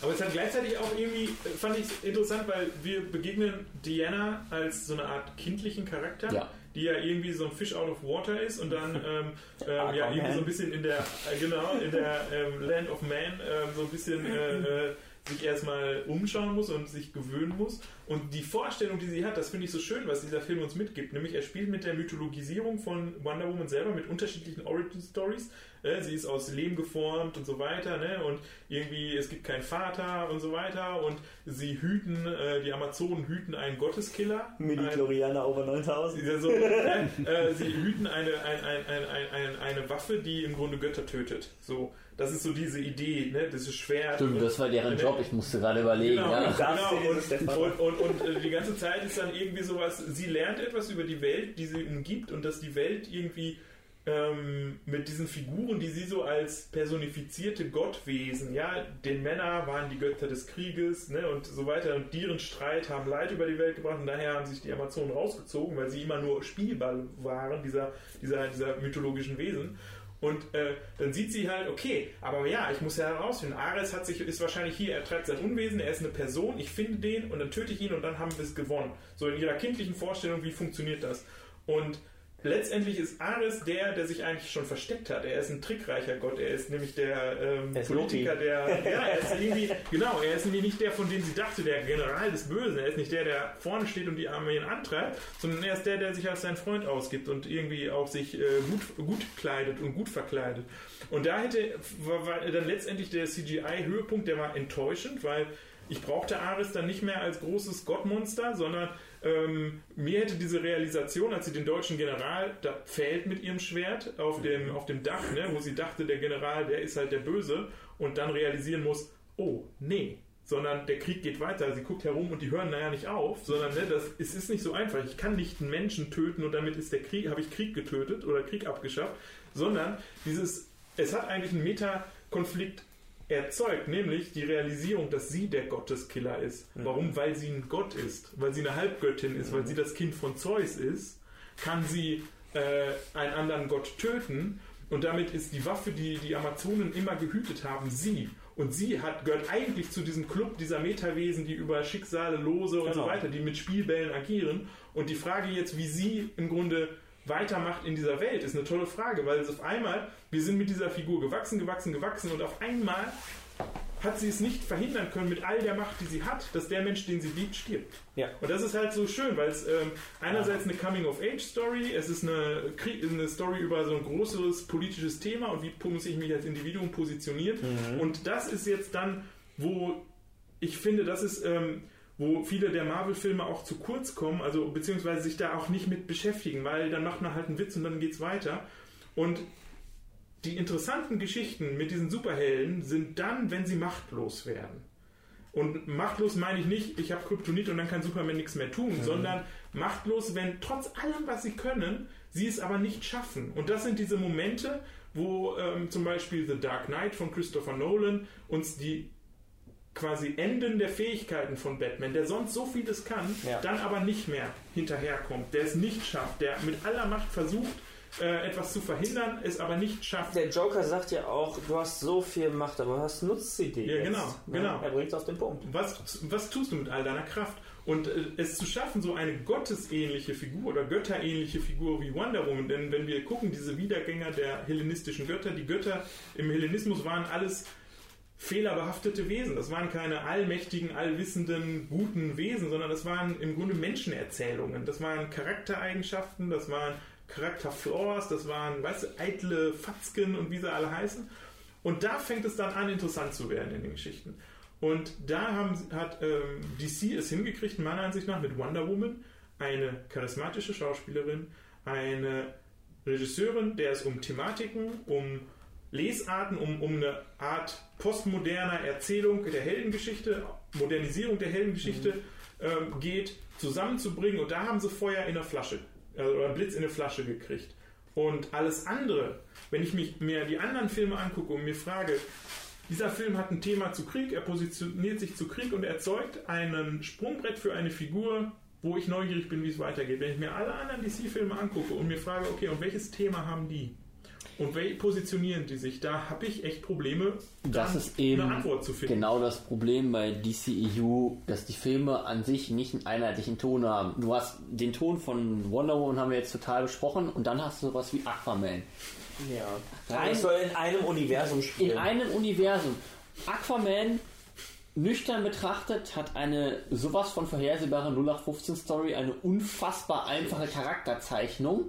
Aber es hat gleichzeitig auch irgendwie, fand ich es interessant, weil wir begegnen Diana als so eine Art kindlichen Charakter. Ja. Die ja irgendwie so ein Fish out of water ist und dann [laughs] ähm, ähm, ja irgendwie so ein bisschen in der äh, genau in der ähm, Land of Man ähm, so ein bisschen äh, äh, sich erstmal umschauen muss und sich gewöhnen muss. Und die Vorstellung, die sie hat, das finde ich so schön, was dieser Film uns mitgibt. Nämlich er spielt mit der Mythologisierung von Wonder Woman selber, mit unterschiedlichen Origin Stories. Äh, sie ist aus Lehm geformt und so weiter. Ne? Und irgendwie, es gibt keinen Vater und so weiter. Und sie hüten, äh, die Amazonen hüten einen Gotteskiller. Midi-Chlorianer over 9000. So, äh, sie hüten eine, ein, ein, ein, eine Waffe, die im Grunde Götter tötet. So. Das ist so diese Idee, ne? Das ist schwer. Stimmt, das war deren Job, ich musste gerade überlegen. Genau, ja. genau. Und, und, und, und, äh, die ganze Zeit ist dann irgendwie sowas, sie lernt etwas über die Welt, die sie ihnen gibt und dass die Welt irgendwie ähm, mit diesen Figuren, die sie so als personifizierte Gottwesen, ja, den Männer waren die Götter des Krieges, ne, und so weiter, und deren Streit haben Leid über die Welt gebracht, und daher haben sich die Amazonen rausgezogen, weil sie immer nur Spielball waren, dieser, dieser, dieser mythologischen Wesen. Und äh, dann sieht sie halt, okay, aber ja, ich muss ja herausfinden, Ares hat sich, ist wahrscheinlich hier, er treibt sein Unwesen, er ist eine Person, ich finde den und dann töte ich ihn und dann haben wir es gewonnen. So in ihrer kindlichen Vorstellung, wie funktioniert das? Und letztendlich ist Ares der, der sich eigentlich schon versteckt hat. Er ist ein trickreicher Gott. Er ist nämlich der ähm, ist Politiker, Loki. der. Ja, er ist irgendwie. Genau, er ist nämlich nicht der, von dem sie dachte, der General des Bösen. Er ist nicht der, der vorne steht und die Armeen antreibt, sondern er ist der, der sich als sein Freund ausgibt und irgendwie auch sich äh, gut, gut kleidet und gut verkleidet. Und da hätte war, war dann letztendlich der CGI-Höhepunkt, der war enttäuschend, weil ich brauchte Ares dann nicht mehr als großes Gottmonster, sondern ähm, mir hätte diese Realisation, als sie den deutschen General da fällt mit ihrem Schwert auf dem, auf dem Dach, ne, wo sie dachte, der General, der ist halt der Böse und dann realisieren muss, oh, nee, sondern der Krieg geht weiter. Sie guckt herum und die hören naja nicht auf, sondern ne, das, es ist nicht so einfach. Ich kann nicht einen Menschen töten und damit ist der Krieg, habe ich Krieg getötet oder Krieg abgeschafft, sondern dieses, es hat eigentlich einen Meta-Konflikt erzeugt, nämlich die Realisierung, dass sie der Gotteskiller ist. Warum? Weil sie ein Gott ist, weil sie eine Halbgöttin ist, weil sie das Kind von Zeus ist, kann sie äh, einen anderen Gott töten und damit ist die Waffe, die die Amazonen immer gehütet haben, sie. Und sie hat, gehört eigentlich zu diesem Club dieser Metawesen, die über Schicksale, Lose und so Genau. weiter, die mit Spielbällen agieren. Und die Frage jetzt, wie sie im Grunde weitermacht in dieser Welt, ist eine tolle Frage, weil es auf einmal, wir sind mit dieser Figur gewachsen, gewachsen, gewachsen und auf einmal hat sie es nicht verhindern können mit all der Macht, die sie hat, dass der Mensch, den sie liebt, stirbt. Ja. Und das ist halt so schön, weil es ähm, einerseits eine Coming-of-Age-Story, es ist eine, eine Story über so ein größeres politisches Thema und wie muss ich mich als Individuum positionieren. Und das ist jetzt dann, wo ich finde, das ist, ähm, wo viele der Marvel-Filme auch zu kurz kommen, also beziehungsweise sich da auch nicht mit beschäftigen, weil dann macht man halt einen Witz und dann geht's weiter. Und die interessanten Geschichten mit diesen Superhelden sind dann, wenn sie machtlos werden. Und machtlos meine ich nicht, ich habe Kryptonit und dann kann Superman nichts mehr tun, sondern machtlos, wenn trotz allem, was sie können, sie es aber nicht schaffen. Und das sind diese Momente, wo ähm, zum Beispiel The Dark Knight von Christopher Nolan uns die quasi Enden der Fähigkeiten von Batman, der sonst so vieles kann, Ja. dann aber nicht mehr hinterherkommt, der es nicht schafft, der mit aller Macht versucht, äh, etwas zu verhindern, es aber nicht schafft. Der Joker sagt ja auch, du hast so viel Macht, aber was nutzt sie dir? Ja, jetzt? genau, Ne? genau. Er bringt es auf den Punkt. Was, was tust du mit all deiner Kraft? Und äh, es zu schaffen, so eine gottesähnliche Figur oder götterähnliche Figur wie Wonder Woman, denn wenn wir gucken, diese Wiedergänger der hellenistischen Götter, die Götter im Hellenismus waren alles fehlerbehaftete Wesen. Das waren keine allmächtigen, allwissenden, guten Wesen, sondern das waren im Grunde Menschenerzählungen. Das waren Charaktereigenschaften, das waren Charakterflaws, das waren, weißt du, eitle Fatzken und wie sie alle heißen. Und da fängt es dann an, interessant zu werden in den Geschichten. Und da haben, hat ähm, DC es hingekriegt, meiner Ansicht nach, mit Wonder Woman eine charismatische Schauspielerin, eine Regisseurin, der es um Thematiken, um Lesarten, um, um eine Art postmoderner Erzählung der Heldengeschichte, Modernisierung der Heldengeschichte ähm, geht, zusammenzubringen. Und da haben sie Feuer in der Flasche, äh, oder einen Blitz in der Flasche gekriegt. Und alles andere, wenn ich mich mir die anderen Filme angucke und mir frage, dieser Film hat ein Thema zu Krieg, er positioniert sich zu Krieg und erzeugt einen Sprungbrett für eine Figur, wo ich neugierig bin, wie es weitergeht. Wenn ich mir alle anderen DC-Filme angucke und mir frage, okay, und welches Thema haben die? Und wie positionieren die sich? Da habe ich echt Probleme, Das ist eben eine Antwort zu finden. genau das Problem bei DCEU, dass die Filme an sich nicht einen einheitlichen Ton haben. Du hast den Ton von Wonder Woman haben wir jetzt total besprochen und dann hast du sowas wie Aquaman. Ja. Rein- soll in einem Universum In spielen. einem Universum. Aquaman nüchtern betrachtet hat eine sowas von vorhersehbare 0815 Story, eine unfassbar einfache Charakterzeichnung.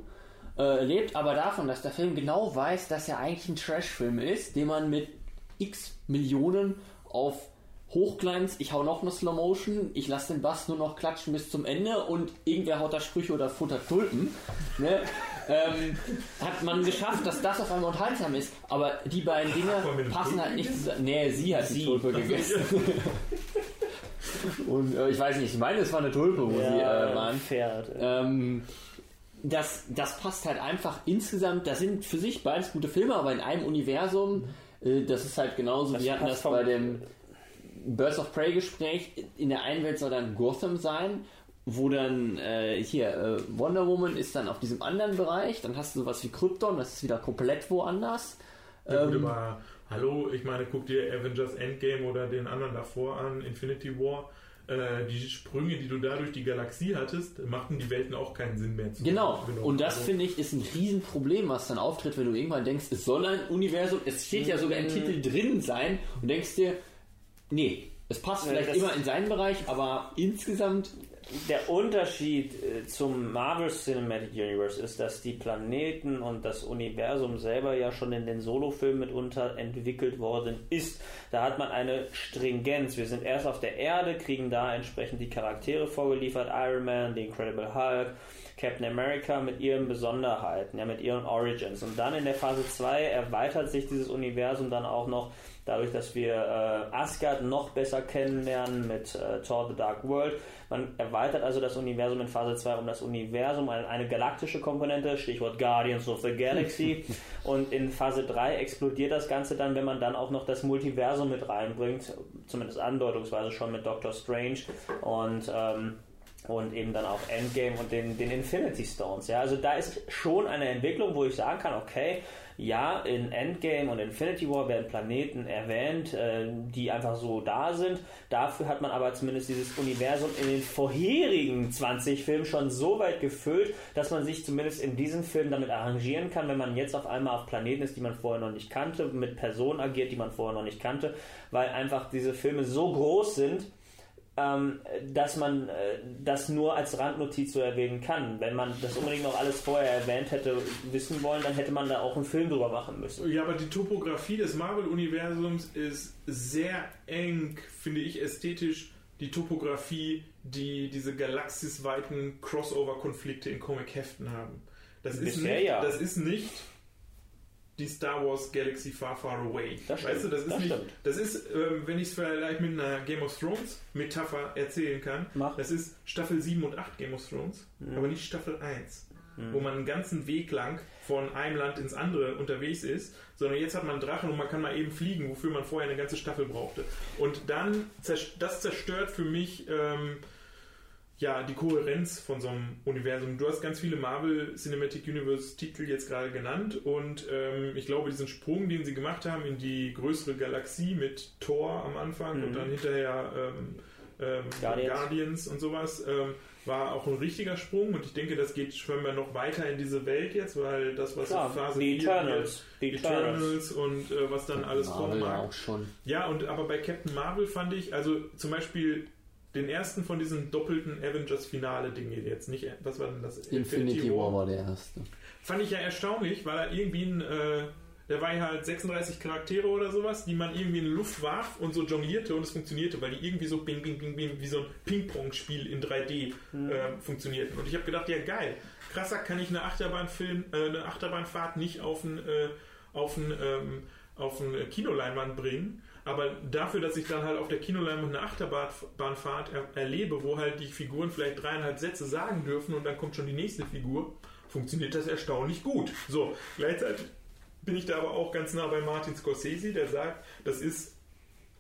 Äh, lebt aber davon, dass der Film genau weiß, dass er eigentlich ein Trash-Film ist, den man mit x Millionen auf Hochglanz, ich hau noch eine Slow Motion, ich lasse den Bass nur noch klatschen bis zum Ende und irgendwer haut da Sprüche oder futtert Tulpen. Ne? [laughs] ähm, hat man geschafft, dass das auf einmal unterhaltsam ist. Aber die beiden Dinge passen halt nicht gegessen? zusammen. Nee, sie hat die Sie. Tulpe gegessen. [laughs] und äh, ich weiß nicht, ich meine, es war eine Tulpe, wo sie äh, waren. Pferd. Ähm, das, das passt halt einfach insgesamt. Das sind für sich beides gute Filme, aber in einem Universum. Äh, das ist halt genauso. Das Wir hatten das bei dem Birds of Prey Gespräch. In der einen Welt soll dann Gotham sein, wo dann äh, hier äh, Wonder Woman ist dann auf diesem anderen Bereich. Dann hast du sowas wie Krypton, das ist wieder komplett woanders. Ja, gut, Ähm, aber hallo, ich meine, guck dir Avengers Endgame oder den anderen davor an, Infinity War. Äh, die Sprünge, die du da durch die Galaxie hattest, machten die Welten auch keinen Sinn mehr. Zu genau. Und das also, finde ich ist ein Riesenproblem, was dann auftritt, wenn du irgendwann denkst, es soll ein Universum, es steht ja sogar im mhm. Titel drin sein und denkst dir, nee, es passt vielleicht immer in seinen Bereich, aber insgesamt der Unterschied äh, zum Marvel Cinematic Universe ist, dass die Planeten und das Universum selber ja schon in den Solofilmen mitunter entwickelt worden ist. Da hat man eine Stringenz. Wir sind erst auf der Erde, kriegen da entsprechend die Charaktere vorgeliefert, Iron Man, The Incredible Hulk, Captain America mit ihren Besonderheiten, ja, mit ihren Origins. Und dann in der Phase 2 erweitert sich dieses Universum dann auch noch dadurch, dass wir äh, Asgard noch besser kennenlernen mit äh, Thor The Dark World. Man erweitert also das Universum in Phase 2 um das Universum, eine, eine galaktische Komponente, Stichwort Guardians of the Galaxy. [laughs] Und in Phase 3 explodiert das Ganze dann, wenn man dann auch noch das Multiversum mit reinbringt, zumindest andeutungsweise schon mit Doctor Strange und ähm, und eben dann auch Endgame und den, den Infinity Stones. Ja, also da ist schon eine Entwicklung, wo ich sagen kann, okay, ja, in Endgame und Infinity War werden Planeten erwähnt, äh, die einfach so da sind. Dafür hat man aber zumindest dieses Universum in den vorherigen 20 Filmen schon so weit gefüllt, dass man sich zumindest in diesem Film damit arrangieren kann, wenn man jetzt auf einmal auf Planeten ist, die man vorher noch nicht kannte, mit Personen agiert, die man vorher noch nicht kannte, weil einfach diese Filme so groß sind, ähm, dass man äh, das nur als Randnotiz so erwähnen kann. Wenn man das unbedingt noch alles vorher erwähnt hätte wissen wollen, dann hätte man da auch einen Film drüber machen müssen. Ja, aber die Topografie des Marvel-Universums ist sehr eng, finde ich, ästhetisch. Die Topografie, die diese galaxisweiten Crossover-Konflikte in Comic-Heften haben. Das ist, nicht, ja. das ist nicht die Star Wars Galaxy Far Far Away. Das weißt du, das ist das nicht, das ist, ähm, wenn ich es vielleicht mit einer Game of Thrones Metapher erzählen kann, Mach. das ist Staffel 7 und 8 Game of Thrones, mhm. aber nicht Staffel 1, mhm. wo man einen ganzen Weg lang von einem Land ins andere unterwegs ist, sondern jetzt hat man einen Drachen und man kann mal eben fliegen, wofür man vorher eine ganze Staffel brauchte. Und dann, das zerstört für mich ähm, ja, die Kohärenz von so einem Universum. Du hast ganz viele Marvel Cinematic Universe Titel jetzt gerade genannt und ähm, ich glaube, diesen Sprung, den sie gemacht haben in die größere Galaxie mit Thor am Anfang mhm. und dann hinterher ähm, ähm, Guardians. Guardians. und sowas, ähm, war auch ein richtiger Sprung und ich denke, das geht scheinbar noch weiter in diese Welt jetzt, weil das, was Klar, in Phase die 4 Eternals, die Eternals und äh, was dann alles kommen mag. Auch schon. Ja, und aber bei Captain Marvel fand ich, also zum Beispiel den ersten von diesen doppelten Avengers-Finale-Dinge jetzt. Nicht, was war denn das? Infinity, Infinity War. war der erste. Fand ich ja erstaunlich, weil er irgendwie ein. Äh, der war ja halt 36 Charaktere oder sowas, die man irgendwie in die Luft warf und so jonglierte und es funktionierte, weil die irgendwie so bing, bing, bing, bing, wie so ein Ping-Pong-Spiel in 3D mhm. äh, funktionierten. Und ich habe gedacht, ja geil, krasser kann ich eine Achterbahnfilm, äh, eine Achterbahnfahrt nicht auf ein, äh, auf ein, ähm, auf ein Kinoleinwand bringen. Aber dafür, dass ich dann halt auf der Kinoleinwand eine Achterbahnfahrt er erlebe, wo halt die Figuren vielleicht dreieinhalb Sätze sagen dürfen und dann kommt schon die nächste Figur, funktioniert das erstaunlich gut. So, gleichzeitig bin ich da aber auch ganz nah bei Martin Scorsese, der sagt, das ist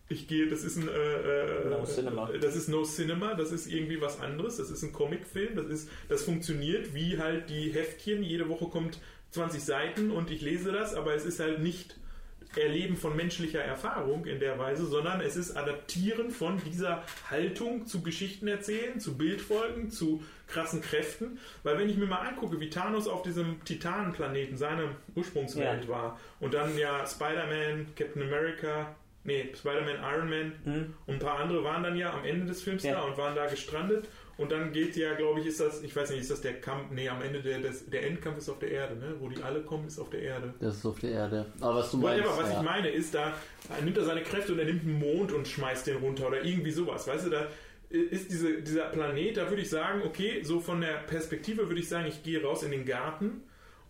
ich gehe, das ist ein äh, no Cinema. das ist No Cinema, das ist irgendwie was anderes, das ist ein Comicfilm, das ist, das funktioniert wie halt die Heftchen, jede Woche kommt 20 Seiten und ich lese das, aber es ist halt nicht Erleben von menschlicher Erfahrung in der Weise, sondern es ist Adaptieren von dieser Haltung zu Geschichten erzählen, zu Bildfolgen, zu krassen Kräften. Weil wenn ich mir mal angucke, wie Thanos auf diesem Titanenplaneten seine Ursprungswelt ja. war und dann ja Spider-Man, Captain America, nee, Spider-Man, Iron Man mhm. und ein paar andere waren dann ja am Ende des Films ja. da und waren da gestrandet und dann geht ja, glaube ich, ist das, ich weiß nicht, ist das der Kampf, nee, am Ende der, des, der Endkampf ist auf der Erde, ne? Wo die alle kommen, ist auf der Erde. Das ist auf der Erde. Aber was du meinst. Aber was ja. ich meine, ist, da nimmt er seine Kräfte und er nimmt einen Mond und schmeißt den runter oder irgendwie sowas. Weißt du, da ist diese, dieser Planet, da würde ich sagen, okay, so von der Perspektive würde ich sagen, ich gehe raus in den Garten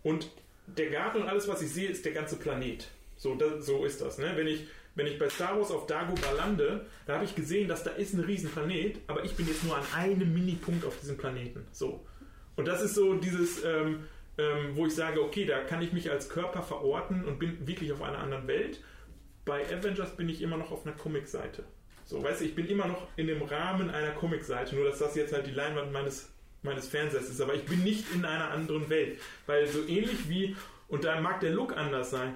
und der Garten und alles, was ich sehe, ist der ganze Planet. So, das, so ist das, ne? Wenn ich wenn ich bei Star Wars auf Dagobah lande, da habe ich gesehen, dass da ist ein Riesenplanet, aber ich bin jetzt nur an einem Minipunkt auf diesem Planeten. So. Und das ist so dieses, ähm, ähm, wo ich sage, okay, da kann ich mich als Körper verorten und bin wirklich auf einer anderen Welt. Bei Avengers bin ich immer noch auf einer Comic-Seite. So, weißt du, ich bin immer noch in dem Rahmen einer Comic-Seite, nur dass das jetzt halt die Leinwand meines, meines Fernsehers ist. Aber ich bin nicht in einer anderen Welt. Weil so ähnlich wie, und da mag der Look anders sein,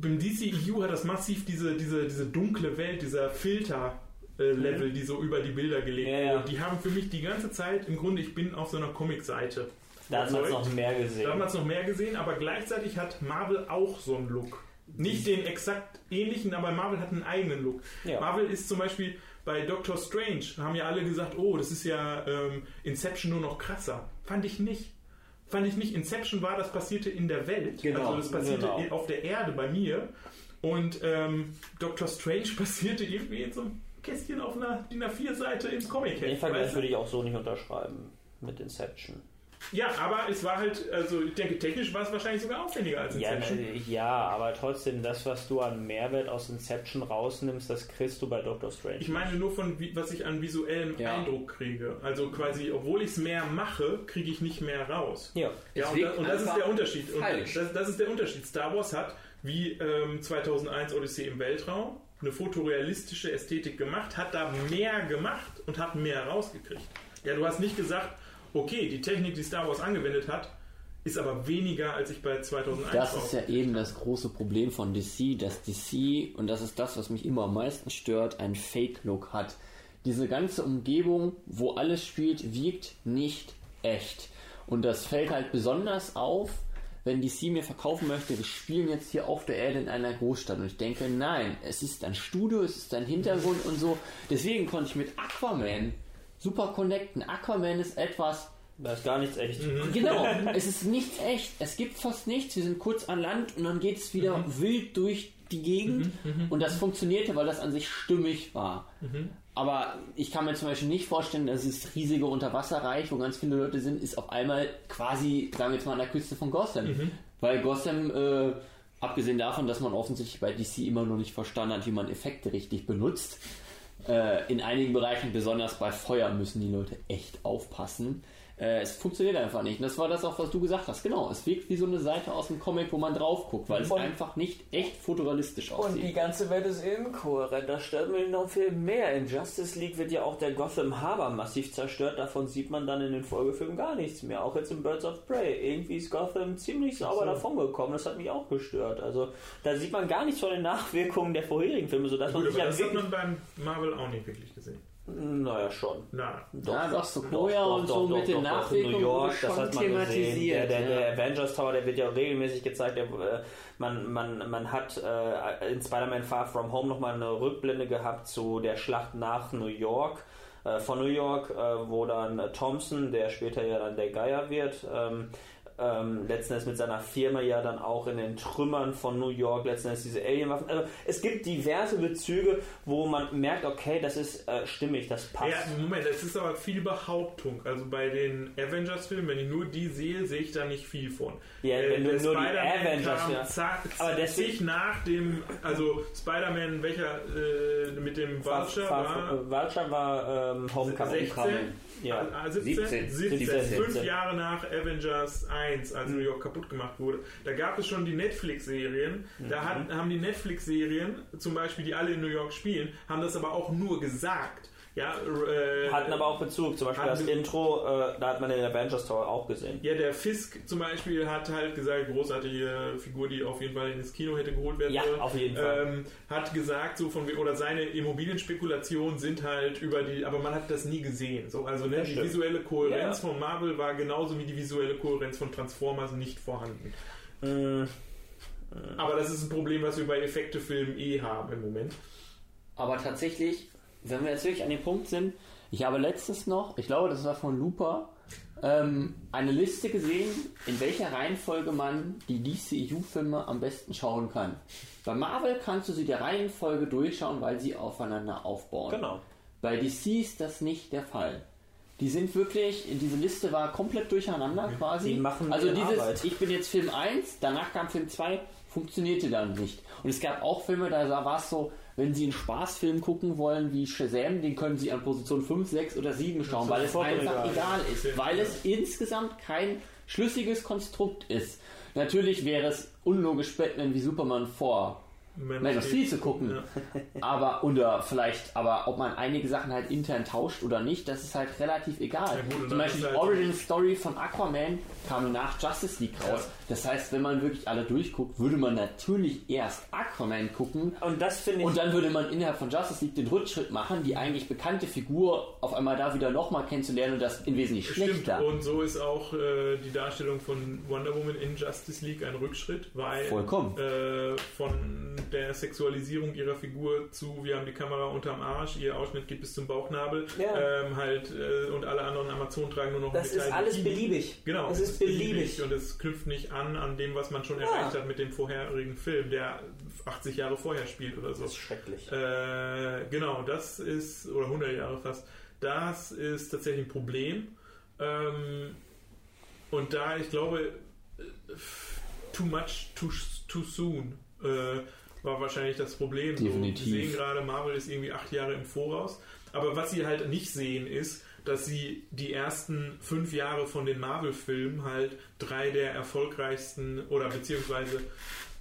beim DCEU hat das massiv diese, diese, diese dunkle Welt, dieser Filter Level, die so über die Bilder gelegt Ja, ja. wurden. Die haben für mich die ganze Zeit, im Grunde, ich bin auf so einer Comic-Seite. Da hat man es noch mehr gesehen. Da haben wir es noch mehr gesehen, aber gleichzeitig hat Marvel auch so einen Look. Nicht den exakt ähnlichen, aber Marvel hat einen eigenen Look. Ja. Marvel ist zum Beispiel bei Doctor Strange, haben ja alle gesagt, oh, das ist ja ähm, Inception nur noch krasser. Fand ich nicht. Fand ich nicht. Inception war, das passierte in der Welt. Genau, also das passierte genau. auf der Erde bei mir. Und ähm, Doctor Strange [laughs] passierte irgendwie in so einem Kästchen auf einer DIN A4-Seite im comic Den Vergleich würde ich auch so nicht unterschreiben mit Inception. Ja, aber es war halt, also ich denke, technisch war es wahrscheinlich sogar aufwendiger als Ja, Inception. äh, ja, aber trotzdem, das, was du an Mehrwert aus Inception rausnimmst, das kriegst du bei Doctor Strange. Ich meine nur von, was ich an visuellem Ja. Eindruck kriege. Also quasi, obwohl ich es mehr mache, kriege ich nicht mehr raus. ja. Ja, und, das, und das ist der Unterschied. Und das, das ist der Unterschied. Star Wars hat, wie ähm, 2001 Odyssee im Weltraum, eine fotorealistische Ästhetik gemacht, hat da mehr gemacht und hat mehr rausgekriegt. Ja, du hast nicht gesagt, okay, die Technik, die Star Wars angewendet hat, ist aber weniger, als ich bei 2001 Das ist ja eben das große Problem von DC, dass DC, und das ist das, was mich immer am meisten stört, einen Fake-Look hat. Diese ganze Umgebung, wo alles spielt, wirkt nicht echt. Und das fällt halt besonders auf, wenn DC mir verkaufen möchte, wir spielen jetzt hier auf der Erde in einer Großstadt. Und ich denke, nein, es ist ein Studio, es ist ein Hintergrund und so. Deswegen konnte ich mit Aquaman super connecten. Aquaman ist etwas, Da ist gar nichts echt. Genau, [laughs] es ist nichts echt. Es gibt fast nichts. Wir sind kurz an Land und dann geht es wieder wild durch die Gegend. Und das funktionierte, weil das an sich stimmig war. Aber ich kann mir zum Beispiel nicht vorstellen, dass das riesige Unterwasserreich, wo ganz viele Leute sind, ist auf einmal quasi, sagen wir jetzt mal, an der Küste von Gotham. Weil Gotham, äh, abgesehen davon, dass man offensichtlich bei DC immer noch nicht verstanden hat, wie man Effekte richtig benutzt, in einigen Bereichen, besonders bei Feuer, müssen die Leute echt aufpassen. Äh, es funktioniert einfach nicht. Und das war das auch, was du gesagt hast. Genau, es wirkt wie so eine Seite aus dem Comic, wo man drauf guckt, weil es Und- einfach nicht echt fotorealistisch Und die aussieht. ganze Welt ist inkohärent. Das stört mich noch viel mehr. In Justice League wird ja auch der Gotham Harbor massiv zerstört. Davon sieht man dann in den Folgefilmen gar nichts mehr. Auch jetzt in Birds of Prey. Irgendwie ist Gotham ziemlich sauber davon gekommen. Das hat mich auch gestört. Also da sieht man gar nichts von den Nachwirkungen der vorherigen Filme, sodass man Gut, sich aber ja das hat man beim Marvel auch nicht wirklich gesehen. Naja, schon. Na, Doch, Ja, doch, Sequoia und so mit den Nachwirkungen New York, das hat man gesehen. Der, thematisiert, der, ja. der Avengers Tower, der wird ja regelmäßig gezeigt. Der, äh, man, man, man hat äh, in Spider-Man Far From Home nochmal eine Rückblende gehabt zu der Schlacht nach New York. Äh, von New York, äh, wo dann Thompson, der später ja dann der Geier wird, ähm, ähm, letzten Endes mit seiner Firma ja dann auch in den Trümmern von New York letzten Endes diese Alienwaffen. Also es gibt diverse Bezüge, wo man merkt, okay, das ist äh, stimmig, das passt. Ja, Moment, es ist aber viel Behauptung. Also bei den Avengers-Filmen, wenn ich nur die sehe, sehe ich da nicht viel von. Ja, Äh, wenn du nur die Avengers, zack, Aber deswegen- sich nach dem, also Spider-Man, welcher äh, mit dem Vulture war Vulture war ähm, Homecoming. 16, Ja. äh, 17, 17, 17, 17, fünf 17. Jahre nach Avengers 1, als New York kaputt gemacht wurde. Da gab es schon die Netflix-Serien. Da hat, haben die Netflix-Serien, zum Beispiel, die alle in New York spielen, haben das aber auch nur gesagt. Ja, äh, Hatten aber auch Bezug, zum Beispiel das Intro, äh, da hat man den Avengers Tower auch gesehen. Ja, der Fisk zum Beispiel hat halt gesagt, großartige Figur, die auf jeden Fall ins Kino hätte geholt werden Ja, sollen. auf jeden Fall. Ähm, hat gesagt, so von oder seine Immobilienspekulationen sind halt über die, aber man hat das nie gesehen. So, also ne, die visuelle Kohärenz Ja. von Marvel war genauso wie die visuelle Kohärenz von Transformers nicht vorhanden. Mm, Aber das ist ein Problem, was wir bei Effektefilmen eh haben im Moment. Aber tatsächlich, wenn wir jetzt wirklich an dem Punkt sind, ich habe letztens noch, ich glaube, das war von Looper, ähm, eine Liste gesehen, in welcher Reihenfolge man die DCU-Filme am besten schauen kann. Bei Marvel kannst du sie der Reihenfolge durchschauen, weil sie aufeinander aufbauen. genau. Bei DC ist das nicht der Fall. Die sind wirklich, diese Liste war komplett durcheinander quasi. Die machen also dieses, Arbeit. ich bin jetzt Film 1, danach kam Film 2, funktionierte dann nicht. Und es gab auch Filme, da war es so, wenn sie einen Spaßfilm gucken wollen wie Shazam, den können sie an Position 5, 6 oder 7 schauen, weil es einfach egal. egal ist, weil es insgesamt kein schlüssiges Konstrukt ist. Natürlich wäre es unlogisch, Batman wie Superman vor Man, of Steel zu gucken. Ja. [laughs] Aber, oder vielleicht, aber ob man einige Sachen halt intern tauscht oder nicht, das ist halt relativ egal. Ja, gut, Zum Beispiel die halt- Origin Story von Aquaman kam nach Justice League raus. Ja. Das heißt, wenn man wirklich alle durchguckt, würde man natürlich erst Aquaman gucken Und das finde ich. und dann würde man innerhalb von Justice League den Rückschritt machen, die eigentlich bekannte Figur auf einmal da wieder nochmal kennenzulernen und das in wesentlich Stimmt, schlechter. und so ist auch äh, die Darstellung von Wonder Woman in Justice League ein Rückschritt, weil Vollkommen. Äh, von der Sexualisierung ihrer Figur zu, wir haben die Kamera unterm Arsch, ihr Ausschnitt geht bis zum Bauchnabel, Ja. ähm, halt äh, und alle anderen Amazonen tragen nur noch das ein ist alles Bikini. beliebig. Genau, Es ist beliebig. und es knüpft nicht an an dem, was man schon Ja. erreicht hat mit dem vorherigen Film, der 80 Jahre vorher spielt oder so. Das ist schrecklich. Äh, genau, das ist, oder 100 Jahre fast, das ist tatsächlich ein Problem. Ähm, und da, ich glaube, äh, too much, too, too soon äh, war wahrscheinlich das Problem. Definitiv. So, wir sehen gerade, Marvel ist irgendwie acht Jahre im Voraus. Aber was sie halt nicht sehen, ist, dass sie die ersten fünf Jahre von den Marvel-Filmen halt drei der erfolgreichsten oder beziehungsweise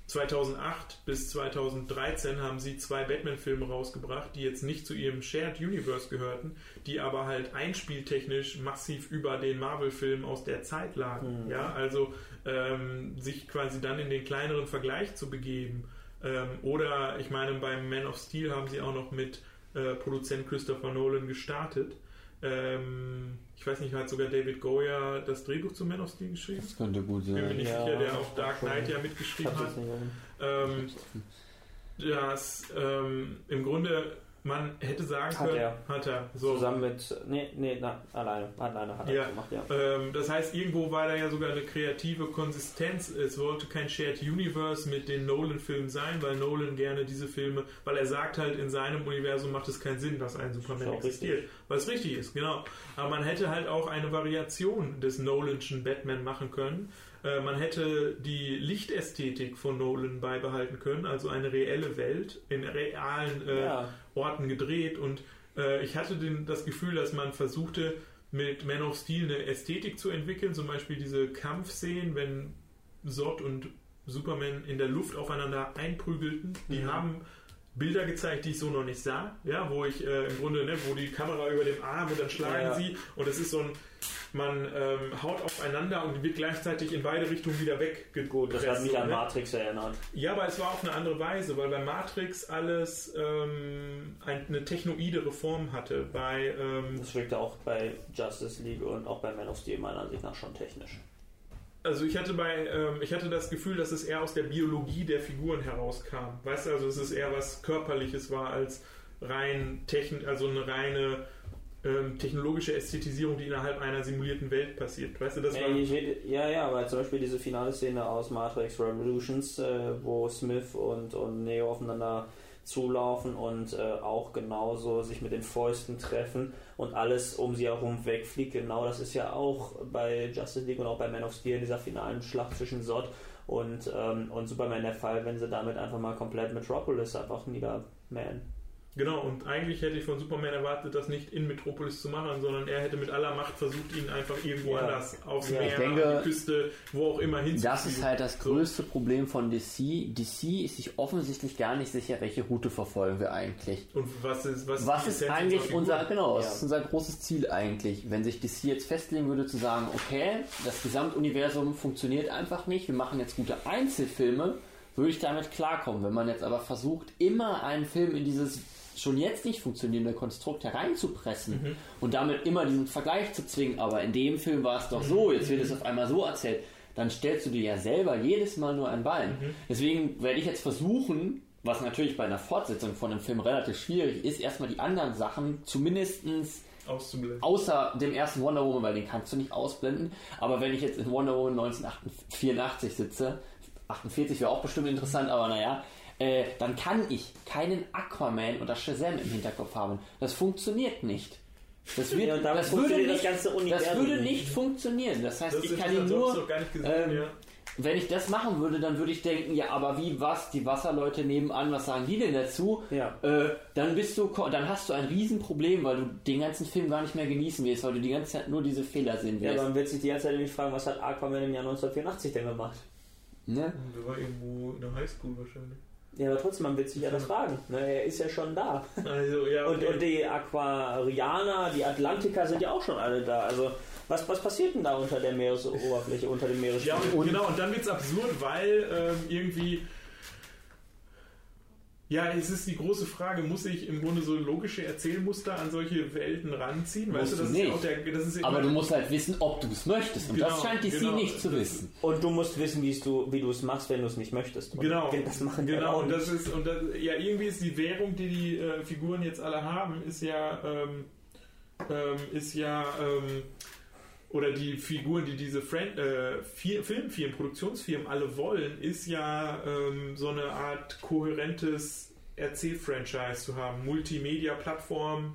2008 bis 2013 haben sie zwei Batman-Filme rausgebracht, die jetzt nicht zu ihrem Shared Universe gehörten, die aber halt einspieltechnisch massiv über den Marvel-Filmen aus der Zeit lagen. Mhm. Ja, also ähm, sich quasi dann in den kleineren Vergleich zu begeben. Ähm, oder ich meine, beim Man of Steel haben sie auch noch mit äh, Produzent Christopher Nolan gestartet. Ähm, ich weiß nicht, hat sogar David Goya das Drehbuch zu Man of Steel geschrieben? Das könnte gut Bin mir sein. nicht Ja, sicher, der auch Dark Knight ja mitgeschrieben hat. Ähm, das ähm, im Grunde man hätte sagen Hat können, er. hat er. So. Zusammen mit. Nee, nee, na, alleine. Alleine hat er Ja. das gemacht, ja. Ähm, das heißt, irgendwo war da ja sogar eine kreative Konsistenz. Es wollte kein Shared Universe mit den Nolan-Filmen sein, weil Nolan gerne diese Filme, weil er sagt halt, in seinem Universum macht es keinen Sinn, dass ein Superman existiert. Weil es richtig ist, genau. Aber man hätte halt auch eine Variation des Nolanschen Batman machen können. Äh, man hätte die Lichtästhetik von Nolan beibehalten können, also eine reelle Welt in realen äh, Ja. Orten gedreht und äh, ich hatte den, das Gefühl, dass man versuchte, mit Man of Steel eine Ästhetik zu entwickeln, zum Beispiel diese Kampfszenen, wenn Zod und Superman in der Luft aufeinander einprügelten, die Mhm. haben Bilder gezeigt, die ich so noch nicht sah, ja, wo ich äh, im Grunde, ne, wo die Kamera über dem Arm und dann schlagen Ja. sie und es ist so ein, man ähm, haut aufeinander und wird gleichzeitig in beide Richtungen wieder. Gut, das hat mich an ne? Matrix erinnert. Ja, aber es war auf eine andere Weise, weil bei Matrix alles ähm, eine technoide Form hatte. Bei ähm, Das wirkte auch bei Justice League und auch bei Man of Steel meiner Ansicht nach schon technisch. Also ich hatte bei ähm, ich hatte das Gefühl, dass es eher aus der Biologie der Figuren herauskam. Weißt du, also es ist eher was körperliches war als rein techn also eine reine ähm, technologische Ästhetisierung, die innerhalb einer simulierten Welt passiert. Weißt du, das Ja, war rede, ja, ja, aber zum Beispiel diese finale Szene aus Matrix Revolutions, äh, wo Smith und, und Neo aufeinander zulaufen und äh, auch genauso sich mit den Fäusten treffen und alles um sie herum wegfliegt. Genau das ist ja auch bei Justice League und auch bei Man of Steel in dieser finalen Schlacht zwischen Zod und, ähm, und Superman der Fall, wenn sie damit einfach mal komplett Metropolis einfach niedermähen. Genau, und eigentlich hätte ich von Superman erwartet, das nicht in Metropolis zu machen, sondern er hätte mit aller Macht versucht, ihn einfach irgendwo Ja. anders aufs Ja, Meer, ich denke, an die Küste, wo auch immer hinzuziehen. Das ist halt das größte Problem von DC. DC ist sich offensichtlich gar nicht sicher, welche Route verfolgen wir eigentlich. Und was ist, was Was ist eigentlich unser, genau, Ja. ist unser großes Ziel eigentlich? Wenn sich DC jetzt festlegen würde zu sagen, okay, das Gesamtuniversum funktioniert einfach nicht, wir machen jetzt gute Einzelfilme, würde ich damit klarkommen. Wenn man jetzt aber versucht, immer einen Film in dieses schon jetzt nicht funktionierende Konstrukt hereinzupressen Mhm. und damit immer diesen Vergleich zu zwingen, aber in dem Film war es doch so, jetzt wird es auf einmal so erzählt, dann stellst du dir ja selber jedes Mal nur ein Bein. Mhm. Deswegen werde ich jetzt versuchen, was natürlich bei einer Fortsetzung von einem Film relativ schwierig ist, erstmal die anderen Sachen zumindestens auszublenden. außer dem ersten Wonder Woman, weil den kannst du nicht ausblenden. Aber wenn ich jetzt in Wonder Woman 1984 sitze, 48 wäre auch bestimmt interessant, aber naja, äh, dann kann ich keinen Aquaman oder Shazam im Hinterkopf haben. Das funktioniert nicht. Das, wird, Ja, das, würde nicht, das das würde nicht. nicht funktionieren. Das heißt, Das ich kann ihn nur noch gar nicht gesehen, ähm, ja. wenn ich das machen würde, dann würde ich denken, ja, aber wie was? Die Wasserleute nebenan, was sagen die denn dazu? Ja. Äh, dann bist du, dann hast du ein Riesenproblem, weil du den ganzen Film gar nicht mehr genießen wirst, weil du die ganze Zeit nur diese Fehler sehen Ja, wirst. aber man wird sich die ganze Zeit nämlich fragen, was hat Aquaman im Jahr 1984 denn gemacht? ne? Der war irgendwo in der Highschool wahrscheinlich. Ja, aber trotzdem, man wird sich ja das fragen. Ne, er ist ja schon da. Also, ja, Und, okay. und die Aquarianer, die Atlantiker sind ja auch schon alle da. Also, was, was passiert denn da unter der Meeresoberfläche, unter dem Ja, Meeresspiegel? und, genau, und dann wird es absurd, weil ähm, irgendwie. Ja, es ist die große Frage, muss ich im Grunde so logische Erzählmuster an solche Welten ranziehen? Weißt Musst du, das du ist ja nicht. auch der. Das ist ja Aber du musst halt wissen, ob du es möchtest. Und Genau, das scheint DC genau. nicht zu wissen. Und du musst wissen, du, wie du es machst, wenn du es nicht möchtest. Und Genau, Das machen die genau. auch Und nicht. das ist und das, ja irgendwie ist die Währung, die die äh, Figuren jetzt alle haben, ist ja ähm, ähm, ist ja ähm, oder die Figuren, die diese Fran äh, Fi- Filmfirmen, Produktionsfirmen alle wollen, ist ja ähm, so eine Art kohärentes Erzählfranchise zu haben, Multimedia-Plattform,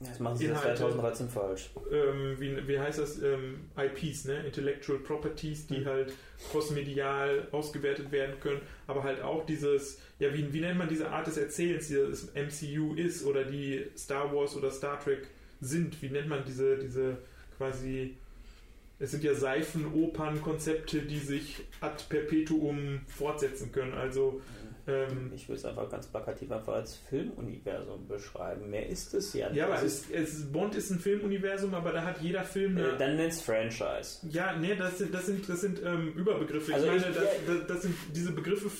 Das machen sie Inhalte. 2013 falsch. ähm, wie, wie heißt das, ähm, IPs, ne? Intellectual Properties, die Mhm. halt crossmedial ausgewertet werden können, aber halt auch dieses, ja, wie, wie nennt man diese Art des Erzählens, die das MCU ist oder die Star Wars oder Star Trek sind, wie nennt man diese, diese quasi, es sind ja Seifenopern-Konzepte, die sich ad perpetuum fortsetzen können, also ähm, Ich würde es einfach ganz plakativ einfach als Filmuniversum beschreiben. Mehr ist es ja nicht. ja, aber Es es, es, Bond ist ein Filmuniversum, aber da hat jeder Film äh, dann nenn's Franchise. Ja, nee, das sind, das sind, das sind ähm, Überbegriffe. Also ich meine, ich- das, das, das sind diese Begriffe.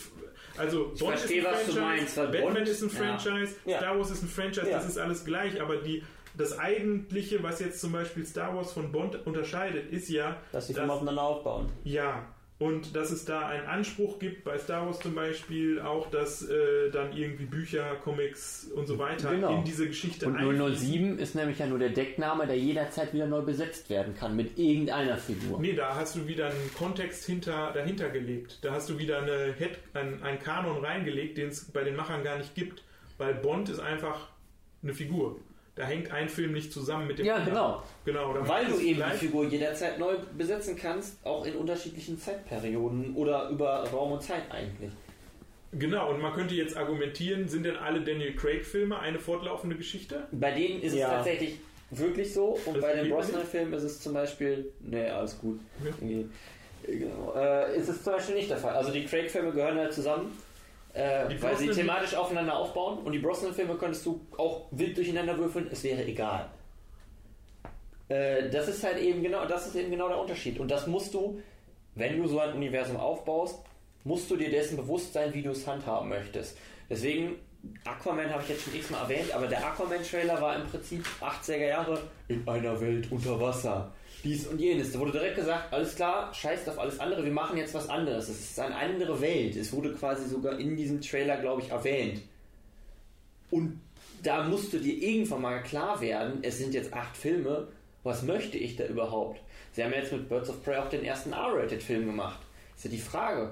Also, Ich Bond verstehe, ist ein was du Franchise, meinst, weil Batman Bond- ist ein. Franchise, Ja. Star Wars ist ein Franchise, Ja. das ist alles gleich, aber die, das Eigentliche, was jetzt zum Beispiel Star Wars von Bond unterscheidet, ist ja, Dass Filme aufeinander aufbauen. ja, und dass es da einen Anspruch gibt, bei Star Wars zum Beispiel, auch, dass äh, dann irgendwie Bücher, Comics und so weiter Genau. in diese Geschichte Und einfließen. 007 ist nämlich ja nur der Deckname, der jederzeit wieder neu besetzt werden kann mit irgendeiner Figur. Nee, da hast du wieder einen Kontext hinter, dahinter gelegt. Da hast du wieder eine Head, ein, einen Kanon reingelegt, den es bei den Machern gar nicht gibt. Weil Bond ist einfach eine Figur. Da hängt ein Film nicht zusammen mit dem Ja, anderen. genau. genau da Weil du eben gleich- die Figur jederzeit neu besetzen kannst, auch in unterschiedlichen Zeitperioden oder über Raum und Zeit eigentlich. Genau, und man könnte jetzt argumentieren, sind denn alle Daniel Craig-Filme eine fortlaufende Geschichte? Bei denen ist Ja. es tatsächlich wirklich so und Das bei den Brosnan-Filmen ist es zum Beispiel, nee, alles gut. Ja. Genau. Äh, ist es zum Beispiel nicht der Fall. Also die Craig-Filme gehören halt zusammen, äh, weil sie thematisch aufeinander aufbauen und die Brosnan-Filme könntest du auch wild durcheinander würfeln, es wäre egal. Äh, das ist halt eben genau, das ist eben genau der Unterschied. Und das musst du, wenn du so ein Universum aufbaust, musst du dir dessen bewusst sein, wie du es handhaben möchtest. Deswegen, Aquaman habe ich jetzt schon x-mal erwähnt, aber der Aquaman-Trailer war im Prinzip 80er Jahre in einer Welt unter Wasser. Dies und jenes. Da wurde direkt gesagt, alles klar, scheißt auf alles andere, wir machen jetzt was anderes. Es ist eine andere Welt. Es wurde quasi sogar in diesem Trailer, glaube ich, erwähnt. Und da musst du dir irgendwann mal klar werden, es sind jetzt acht Filme, was möchte ich da überhaupt? Sie haben jetzt mit Birds of Prey auch den ersten R-Rated-Film gemacht. Ist ja die Frage,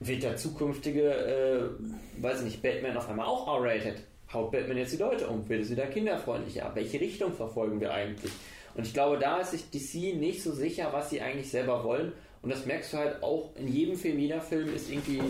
wird der zukünftige, äh, weiß ich nicht, Batman auf einmal auch R-Rated? Haut Batman jetzt die Leute um? Wird es wieder kinderfreundlicher? Welche Richtung verfolgen wir eigentlich? Und ich glaube, da ist sich DC nicht so sicher, was sie eigentlich selber wollen. Und das merkst du halt auch in jedem Film. Jeder Film ist irgendwie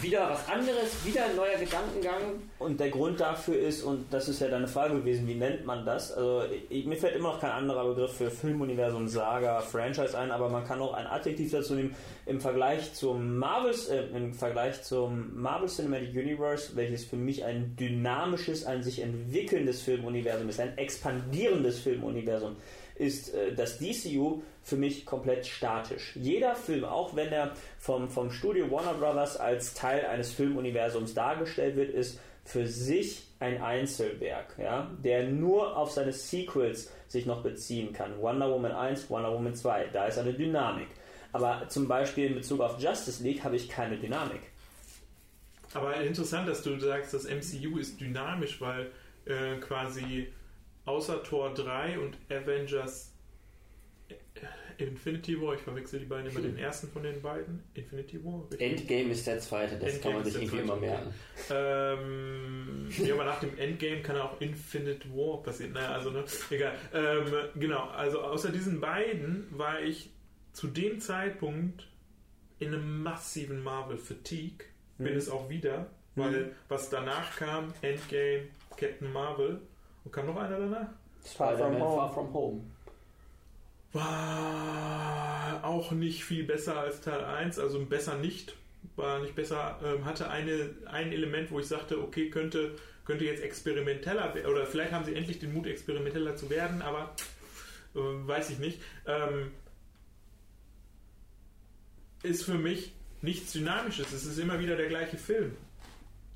wieder was anderes, wieder ein neuer Gedankengang. Und der Grund dafür ist, und das ist ja deine Frage gewesen, wie nennt man das? Also ich, mir fällt immer noch kein anderer Begriff für Filmuniversum, Saga, Franchise ein, aber man kann auch ein Adjektiv dazu nehmen im Vergleich zum Marvel, äh, im Vergleich zum Marvel Cinematic Universe, welches für mich ein dynamisches, ein sich entwickelndes Filmuniversum ist, ein expandierendes Filmuniversum ist äh, das DCU für mich komplett statisch. Jeder Film, auch wenn er vom, vom Studio Warner Brothers als Teil eines Filmuniversums dargestellt wird, ist für sich ein Einzelwerk, ja, der nur auf seine Sequels sich noch beziehen kann. Wonder Woman 1, Wonder Woman 2, da ist eine Dynamik. Aber zum Beispiel in Bezug auf Justice League habe ich keine Dynamik. Aber interessant, dass du sagst, das MCU ist dynamisch, weil äh, quasi außer Tor 3 und Avengers äh, Infinity War, ich verwechsel die beiden immer den ersten von den beiden. Infinity War? richtig? Endgame ist der zweite, das Endgame kann man sich irgendwie immer merken. Ähm, ja, aber nach dem Endgame kann auch Infinite War passieren. Naja, also, ne, egal. Ähm, genau, also außer diesen beiden war ich zu dem Zeitpunkt in einem massiven Marvel-Fatigue. Bin Mhm. es auch wieder, weil was danach kam, Endgame, Captain Marvel und kam noch einer danach? Far from Home. Far From Home. War auch nicht viel besser als Teil 1, also besser nicht. war nicht besser, ähm, hatte eine, ein Element, wo ich sagte, okay, könnte, könnte jetzt experimenteller werden, oder vielleicht haben sie endlich den Mut, experimenteller zu werden, aber äh, weiß ich nicht. Ähm, ist für mich nichts Dynamisches. Es ist immer wieder der gleiche Film.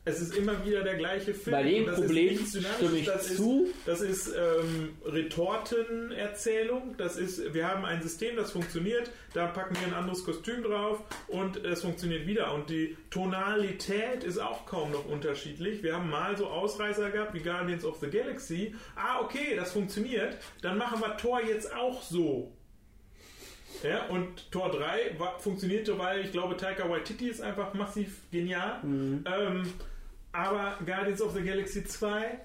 Es ist immer wieder der gleiche Film. Bei dem Problem stimme ich das zu. Ist, das ist ähm, Retortenerzählung. Das ist, wir haben ein System, das funktioniert. Da packen wir ein anderes Kostüm drauf und es funktioniert wieder. Und die Tonalität ist auch kaum noch unterschiedlich. Wir haben mal so Ausreißer gehabt wie Guardians of the Galaxy. Ah, okay, das funktioniert. Dann machen wir Tor jetzt auch so. Ja, und Tor 3 war, funktionierte, weil ich glaube, Taika Waititi ist einfach massiv genial. Mhm. Ähm, aber Guardians of the Galaxy 2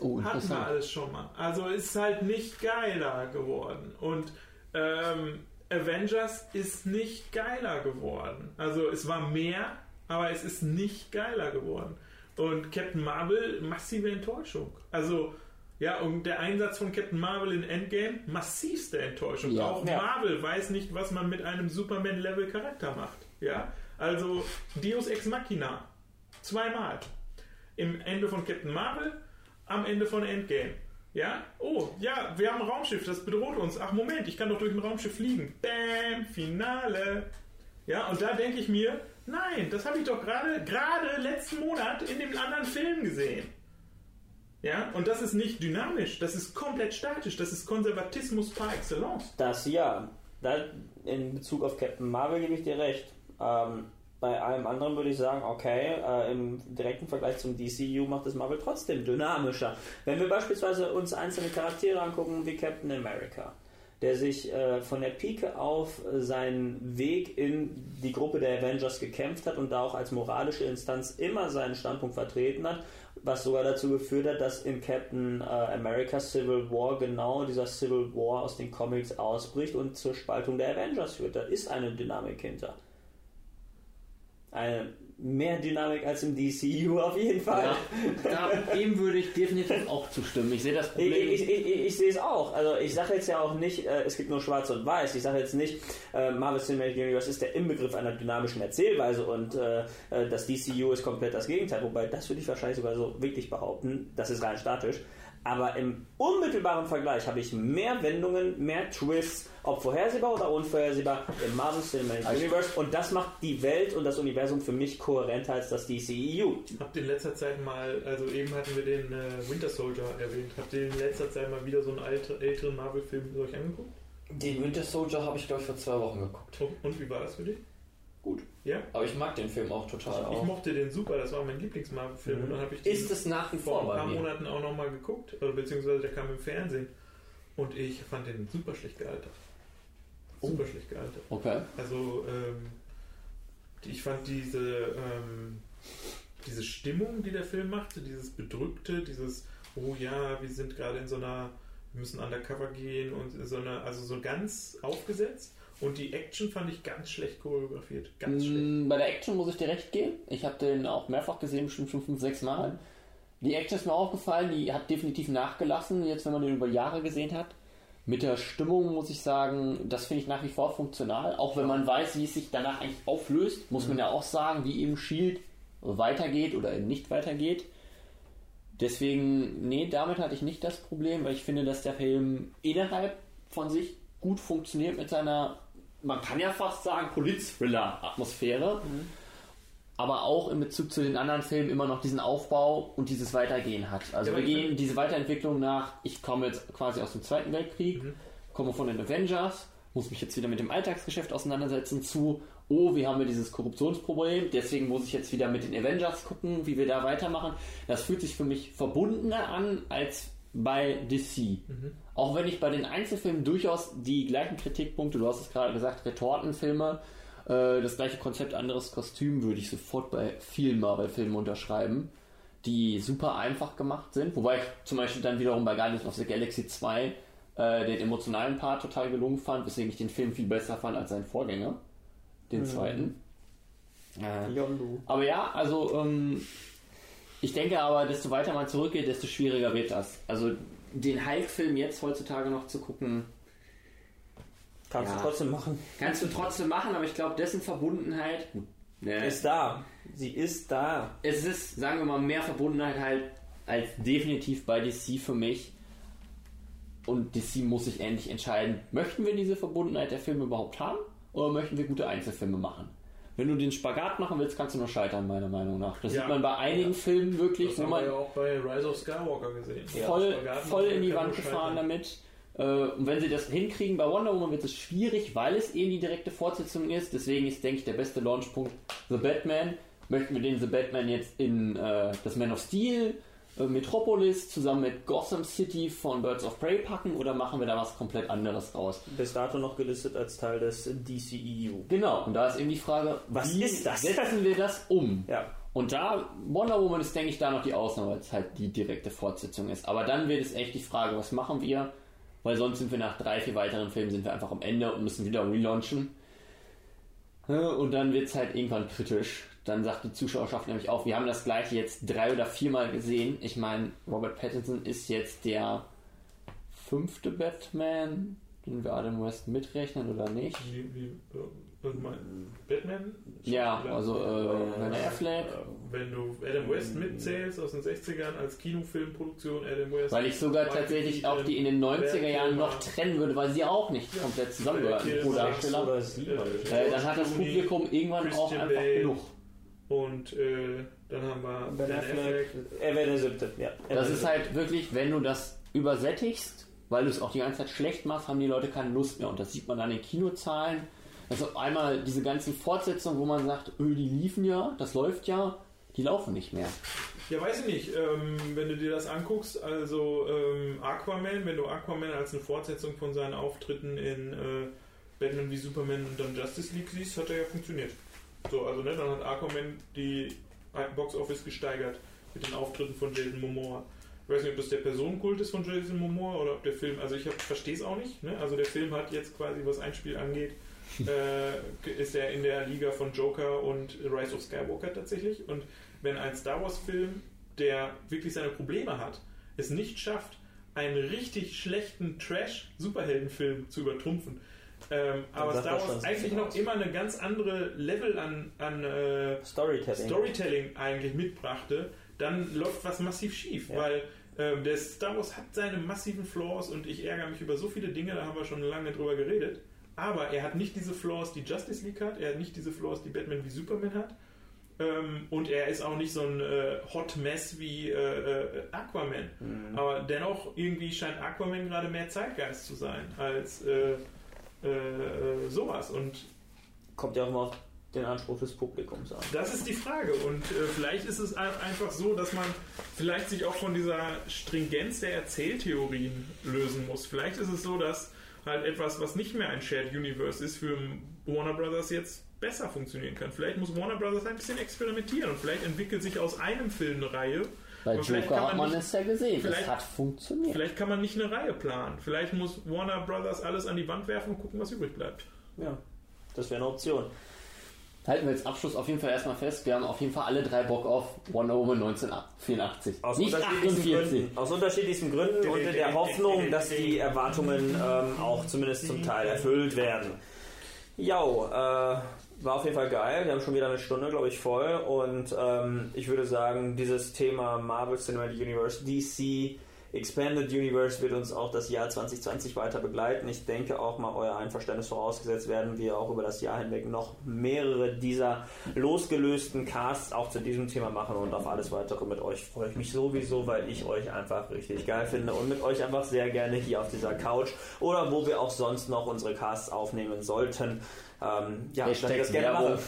Oh, hatten wir alles schon mal. Also ist halt nicht geiler geworden. Und ähm, Avengers ist nicht geiler geworden. Also es war mehr, aber es ist nicht geiler geworden. Und Captain Marvel, massive Enttäuschung. Also, ja, und der Einsatz von Captain Marvel in Endgame, massivste Enttäuschung. Ja. Auch Ja. Marvel weiß nicht, was man mit einem Superman-Level-Charakter macht. Ja, also Deus Ex Machina. Zweimal. Im Ende von Captain Marvel, am Ende von Endgame. Ja? Oh, ja, wir haben ein Raumschiff, das bedroht uns. Ach, Moment, ich kann doch durch ein Raumschiff fliegen. Bam, Finale. Ja, und da denke ich mir, nein, das habe ich doch gerade, gerade letzten Monat in dem anderen Film gesehen. Ja, und das ist nicht dynamisch, das ist komplett statisch, das ist Konservatismus par excellence. Das ja. Da, in Bezug auf Captain Marvel gebe ich dir recht. Ähm, bei allem anderen würde ich sagen, okay, äh, im direkten Vergleich zum DCU macht es Marvel trotzdem dynamischer. Wenn wir beispielsweise uns einzelne Charaktere angucken, wie Captain America, der sich äh, von der Pike auf seinen Weg in die Gruppe der Avengers gekämpft hat und da auch als moralische Instanz immer seinen Standpunkt vertreten hat, was sogar dazu geführt hat, dass in Captain äh, America Civil War genau dieser Civil War aus den Comics ausbricht und zur Spaltung der Avengers führt. Da ist eine Dynamik hinter. Eine mehr Dynamik als im DCU auf jeden Fall. Ja, da, dem würde ich definitiv auch zustimmen. Ich sehe das Ich, Problem. ich, ich, ich, ich sehe es auch. Also ich sage jetzt ja auch nicht, äh, es gibt nur Schwarz und Weiß. Ich sage jetzt nicht, äh, Marvel Cinematic Universe ist der Inbegriff einer dynamischen Erzählweise und äh, äh, das DCU ist komplett das Gegenteil. Wobei das würde ich wahrscheinlich sogar so wirklich behaupten. Das ist rein statisch. Aber im unmittelbaren Vergleich habe ich mehr Wendungen, mehr Twists, ob vorhersehbar oder unvorhersehbar, im Marvel Cinematic Also- Universe. Und das macht die Welt und das Universum für mich kohärenter als das DCEU. Habt ihr in letzter Zeit mal, also eben hatten wir den äh, Winter Soldier erwähnt, habt ihr in letzter Zeit mal wieder so einen alte, älteren Marvel-Film euch angeguckt? Den Winter Soldier habe ich, glaube ich, vor zwei Wochen geguckt. Und, und wie war das für dich? Gut. Ja? Aber ich mag den Film auch total. Ich auch. mochte den super, das war mein Lieblings-Marvel-Film. Mhm. Und dann habe ich den Ist es nach wie vor vor ein paar? Monaten auch nochmal geguckt, beziehungsweise der kam im Fernsehen. Und ich fand den super schlecht gealtert. Super schlecht gealtert. Okay. Also, ähm, ich fand diese, ähm, diese Stimmung, die der Film machte, dieses Bedrückte, dieses, oh ja, wir sind gerade in so einer, wir müssen undercover gehen und so eine, also so ganz aufgesetzt. Und die Action fand ich ganz schlecht choreografiert. Ganz schlecht. Mm, Bei der Action muss ich dir recht geben. Ich habe den auch mehrfach gesehen, bestimmt schon fünf, sechs Mal. Die Action ist mir aufgefallen, die hat definitiv nachgelassen, jetzt wenn man den über Jahre gesehen hat. Mit der Stimmung muss ich sagen, das finde ich nach wie vor funktional. Auch wenn man weiß, wie es sich danach eigentlich auflöst, muss man ja auch sagen, wie eben Shield weitergeht oder eben nicht weitergeht. Deswegen, nee, damit hatte ich nicht das Problem, weil ich finde, dass der Film innerhalb von sich gut funktioniert mit seiner, man kann ja fast sagen, Polit-Thriller-Atmosphäre. Aber auch in Bezug zu den anderen Filmen immer noch diesen Aufbau und dieses Weitergehen hat. Also Ja, wir gehen diese Weiterentwicklung nach, ich komme jetzt quasi aus dem Zweiten Weltkrieg, Mhm. komme von den Avengers, muss mich jetzt wieder mit dem Alltagsgeschäft auseinandersetzen zu, oh, wir haben ja dieses Korruptionsproblem, deswegen muss ich jetzt wieder mit den Avengers gucken, wie wir da weitermachen. Das fühlt sich für mich verbundener an als bei DC. Auch wenn ich bei den Einzelfilmen durchaus die gleichen Kritikpunkte, du hast es gerade gesagt, Retortenfilme, äh, das gleiche Konzept, anderes Kostüm, würde ich sofort bei vielen Marvel-Filmen unterschreiben, die super einfach gemacht sind. Wobei ich zum Beispiel dann wiederum bei Guardians of the Galaxy 2 äh, den emotionalen Part total gelungen fand, weswegen ich den Film viel besser fand als seinen Vorgänger, den zweiten. Äh, aber ja, also ähm, ich denke aber, desto weiter man zurückgeht, desto schwieriger wird das. Also den Hulk-Film jetzt heutzutage noch zu gucken, Kannst Ja. du trotzdem machen. Kannst du trotzdem machen, aber ich glaube, dessen Verbundenheit. Ne, Ist da. Sie ist da. es ist, sagen wir mal, mehr Verbundenheit halt als definitiv bei DC für mich. Und DC muss sich endlich entscheiden, möchten wir diese Verbundenheit der Filme überhaupt haben oder möchten wir gute Einzelfilme machen? Wenn du den Spagat machen willst, kannst du nur scheitern, meiner Meinung nach. Das Ja. sieht man bei einigen Filmen wirklich, Das wo haben man wir ja auch bei Rise of Skywalker gesehen. voll, voll in die Wand gefahren damit. Äh, Und wenn sie das hinkriegen, bei Wonder Woman wird es schwierig, weil es eben die direkte Fortsetzung ist. Deswegen ist, denke ich, der beste Launchpunkt The Batman. Möchten wir den The Batman jetzt in äh, das Man of Steel, Metropolis zusammen mit Gotham City von Birds of Prey packen oder machen wir da was komplett anderes raus? Bis dato noch gelistet als Teil des DCEU. Genau, und da ist eben die Frage, Was wie ist das? setzen wir das um? Ja. Und da, Wonder Woman ist, denke ich, da noch die Ausnahme, weil es halt die direkte Fortsetzung ist. Aber dann wird es echt die Frage, was machen wir? Weil sonst sind wir nach drei, vier weiteren Filmen sind wir einfach am Ende und müssen wieder relaunchen. Ja, Und dann wird es halt irgendwann kritisch. Dann sagt die Zuschauerschaft nämlich auch, wir haben das gleiche jetzt drei oder viermal gesehen. Ich meine, Robert Pattinson ist jetzt der fünfte Batman, den wir Adam West mitrechnen oder nicht. Wie, wie, äh? Batman? Ja, also äh, Ben Affleck. Wenn du Adam West mitzählst aus den 60ern als Kinofilmproduktion, Adam West. Weil ich sogar tatsächlich auch die in den 90er Jahren noch trennen würde, weil sie auch nicht Ja. komplett zusammengehören. Kilmer. Darsteller. Oder sieben. Äh, Äh, dann hat das Publikum irgendwann auch Christian einfach Bale. genug. Und äh, dann haben wir Ben Affleck. Er wäre der siebte. Ja. Er Das ist halt wirklich, wenn du das übersättigst, weil du es auch die ganze Zeit schlecht machst, haben die Leute keine Lust mehr. Und das sieht man an den Kinozahlen. Also auf einmal diese ganzen Fortsetzungen, wo man sagt, öh, die liefen ja, das läuft ja, die laufen nicht mehr. Ja, weiß ich nicht. Ähm, wenn du dir das anguckst, also ähm, Aquaman, wenn du Aquaman als eine Fortsetzung von seinen Auftritten in äh, Batman wie Superman und dann Justice League siehst, hat er ja funktioniert. So, also ne, dann hat Aquaman die Box Office gesteigert mit den Auftritten von Jason Momoa. Ich weiß nicht, ob das der Personenkult ist von Jason Momoa oder ob der Film, also ich verstehe es auch nicht. Ne? Also der Film hat jetzt quasi, was ein Spiel angeht, [laughs] äh, ist er in der Liga von Joker und Rise of Skywalker tatsächlich. Und wenn ein Star Wars-Film, der wirklich seine Probleme hat, es nicht schafft, einen richtig schlechten Trash-Superheldenfilm zu übertrumpfen, ähm, aber Star Wars eigentlich noch immer eine ganz andere Level an, an äh, Storytelling. Storytelling eigentlich mitbrachte, dann läuft was massiv schief, Ja. weil ähm, der Star Wars hat seine massiven Flaws und ich ärgere mich über so viele Dinge, da haben wir schon lange drüber geredet. Aber er hat nicht diese Flaws, die Justice League hat, er hat nicht diese Flaws, die Batman wie Superman hat. Ähm, und er ist auch nicht so ein äh, Hot Mess wie äh, äh, Aquaman. Mhm. Aber dennoch irgendwie scheint Aquaman gerade mehr Zeitgeist zu sein als äh, äh, äh, sowas. Und Kommt ja auch immer auf den Anspruch des Publikums an. das ist die Frage. Und äh, vielleicht ist es ein- einfach so, dass man vielleicht sich auch von dieser Stringenz der Erzähltheorien lösen muss. Vielleicht ist es so, dass halt etwas, was nicht mehr ein Shared Universe ist, für Warner Brothers jetzt besser funktionieren kann. Vielleicht muss Warner Brothers ein bisschen experimentieren und vielleicht entwickelt sich aus einem Film eine Reihe. Bei Joker kann hat man nicht- es ja gesehen. Es vielleicht- hat funktioniert. Vielleicht kann man nicht eine Reihe planen. Vielleicht muss Warner Brothers alles an die Wand werfen und gucken, was übrig bleibt. Ja. Das wäre eine Option. Halten wir als Abschluss auf jeden Fall erstmal fest, wir haben auf jeden Fall alle drei Bock auf Wonder Woman 1984. Aus Nicht unterschiedlichsten 48. Gründen. Aus unterschiedlichsten Gründen und in der Hoffnung, dass die Erwartungen ähm, auch zumindest zum Teil erfüllt werden. Ja, äh, war auf jeden Fall geil. Wir haben schon wieder eine Stunde, glaube ich, voll. Und ähm, ich würde sagen, dieses Thema Marvel Cinematic Universe, DC Expanded Universe wird uns auch das Jahr 2020 weiter begleiten. Ich denke auch mal euer Einverständnis vorausgesetzt werden wir auch über das Jahr hinweg noch mehrere dieser losgelösten Casts auch zu diesem Thema machen und auf alles weitere mit euch freue ich mich sowieso, weil ich euch einfach richtig geil finde und mit euch einfach sehr gerne hier auf dieser Couch oder wo wir auch sonst noch unsere Casts aufnehmen sollten. Ähm, ja, Hashtag das gerne Werbung. mache.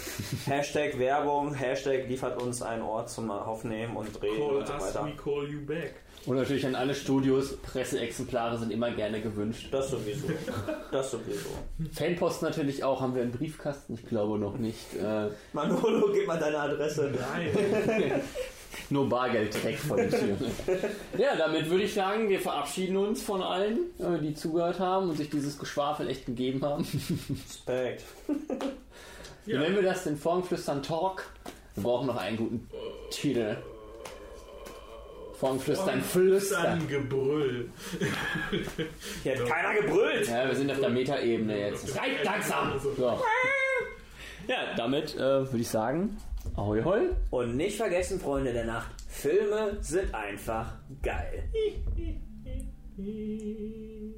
Hashtag Werbung, Hashtag liefert uns einen Ort zum Aufnehmen und Drehen Call und so us, weiter. we call you back. Und natürlich an alle Studios, Presseexemplare sind immer gerne gewünscht. Das sowieso. Das sowieso. Fanpost natürlich auch, haben wir einen Briefkasten? Ich glaube noch nicht. Äh, Manolo, gib mal deine Adresse. Nein. Nur Bargeld direkt vor die Tür. [laughs] ja, damit würde ich sagen, wir verabschieden uns von allen, äh, die zugehört haben und sich dieses Geschwafel echt gegeben haben. Respekt. [laughs] Wie ja. nennen wir das denn? Formflüstern Talk? Wir brauchen noch einen guten Titel. Formflüstern Flüstern. Gebrüll. Hier hat keiner gebrüllt. Ja, wir sind auf der Metaebene jetzt. Seid langsam. Also. So. Ja, damit äh, würde ich sagen, Ahoi hoi. Und nicht vergessen, Freunde der Nacht, Filme sind einfach geil. [laughs]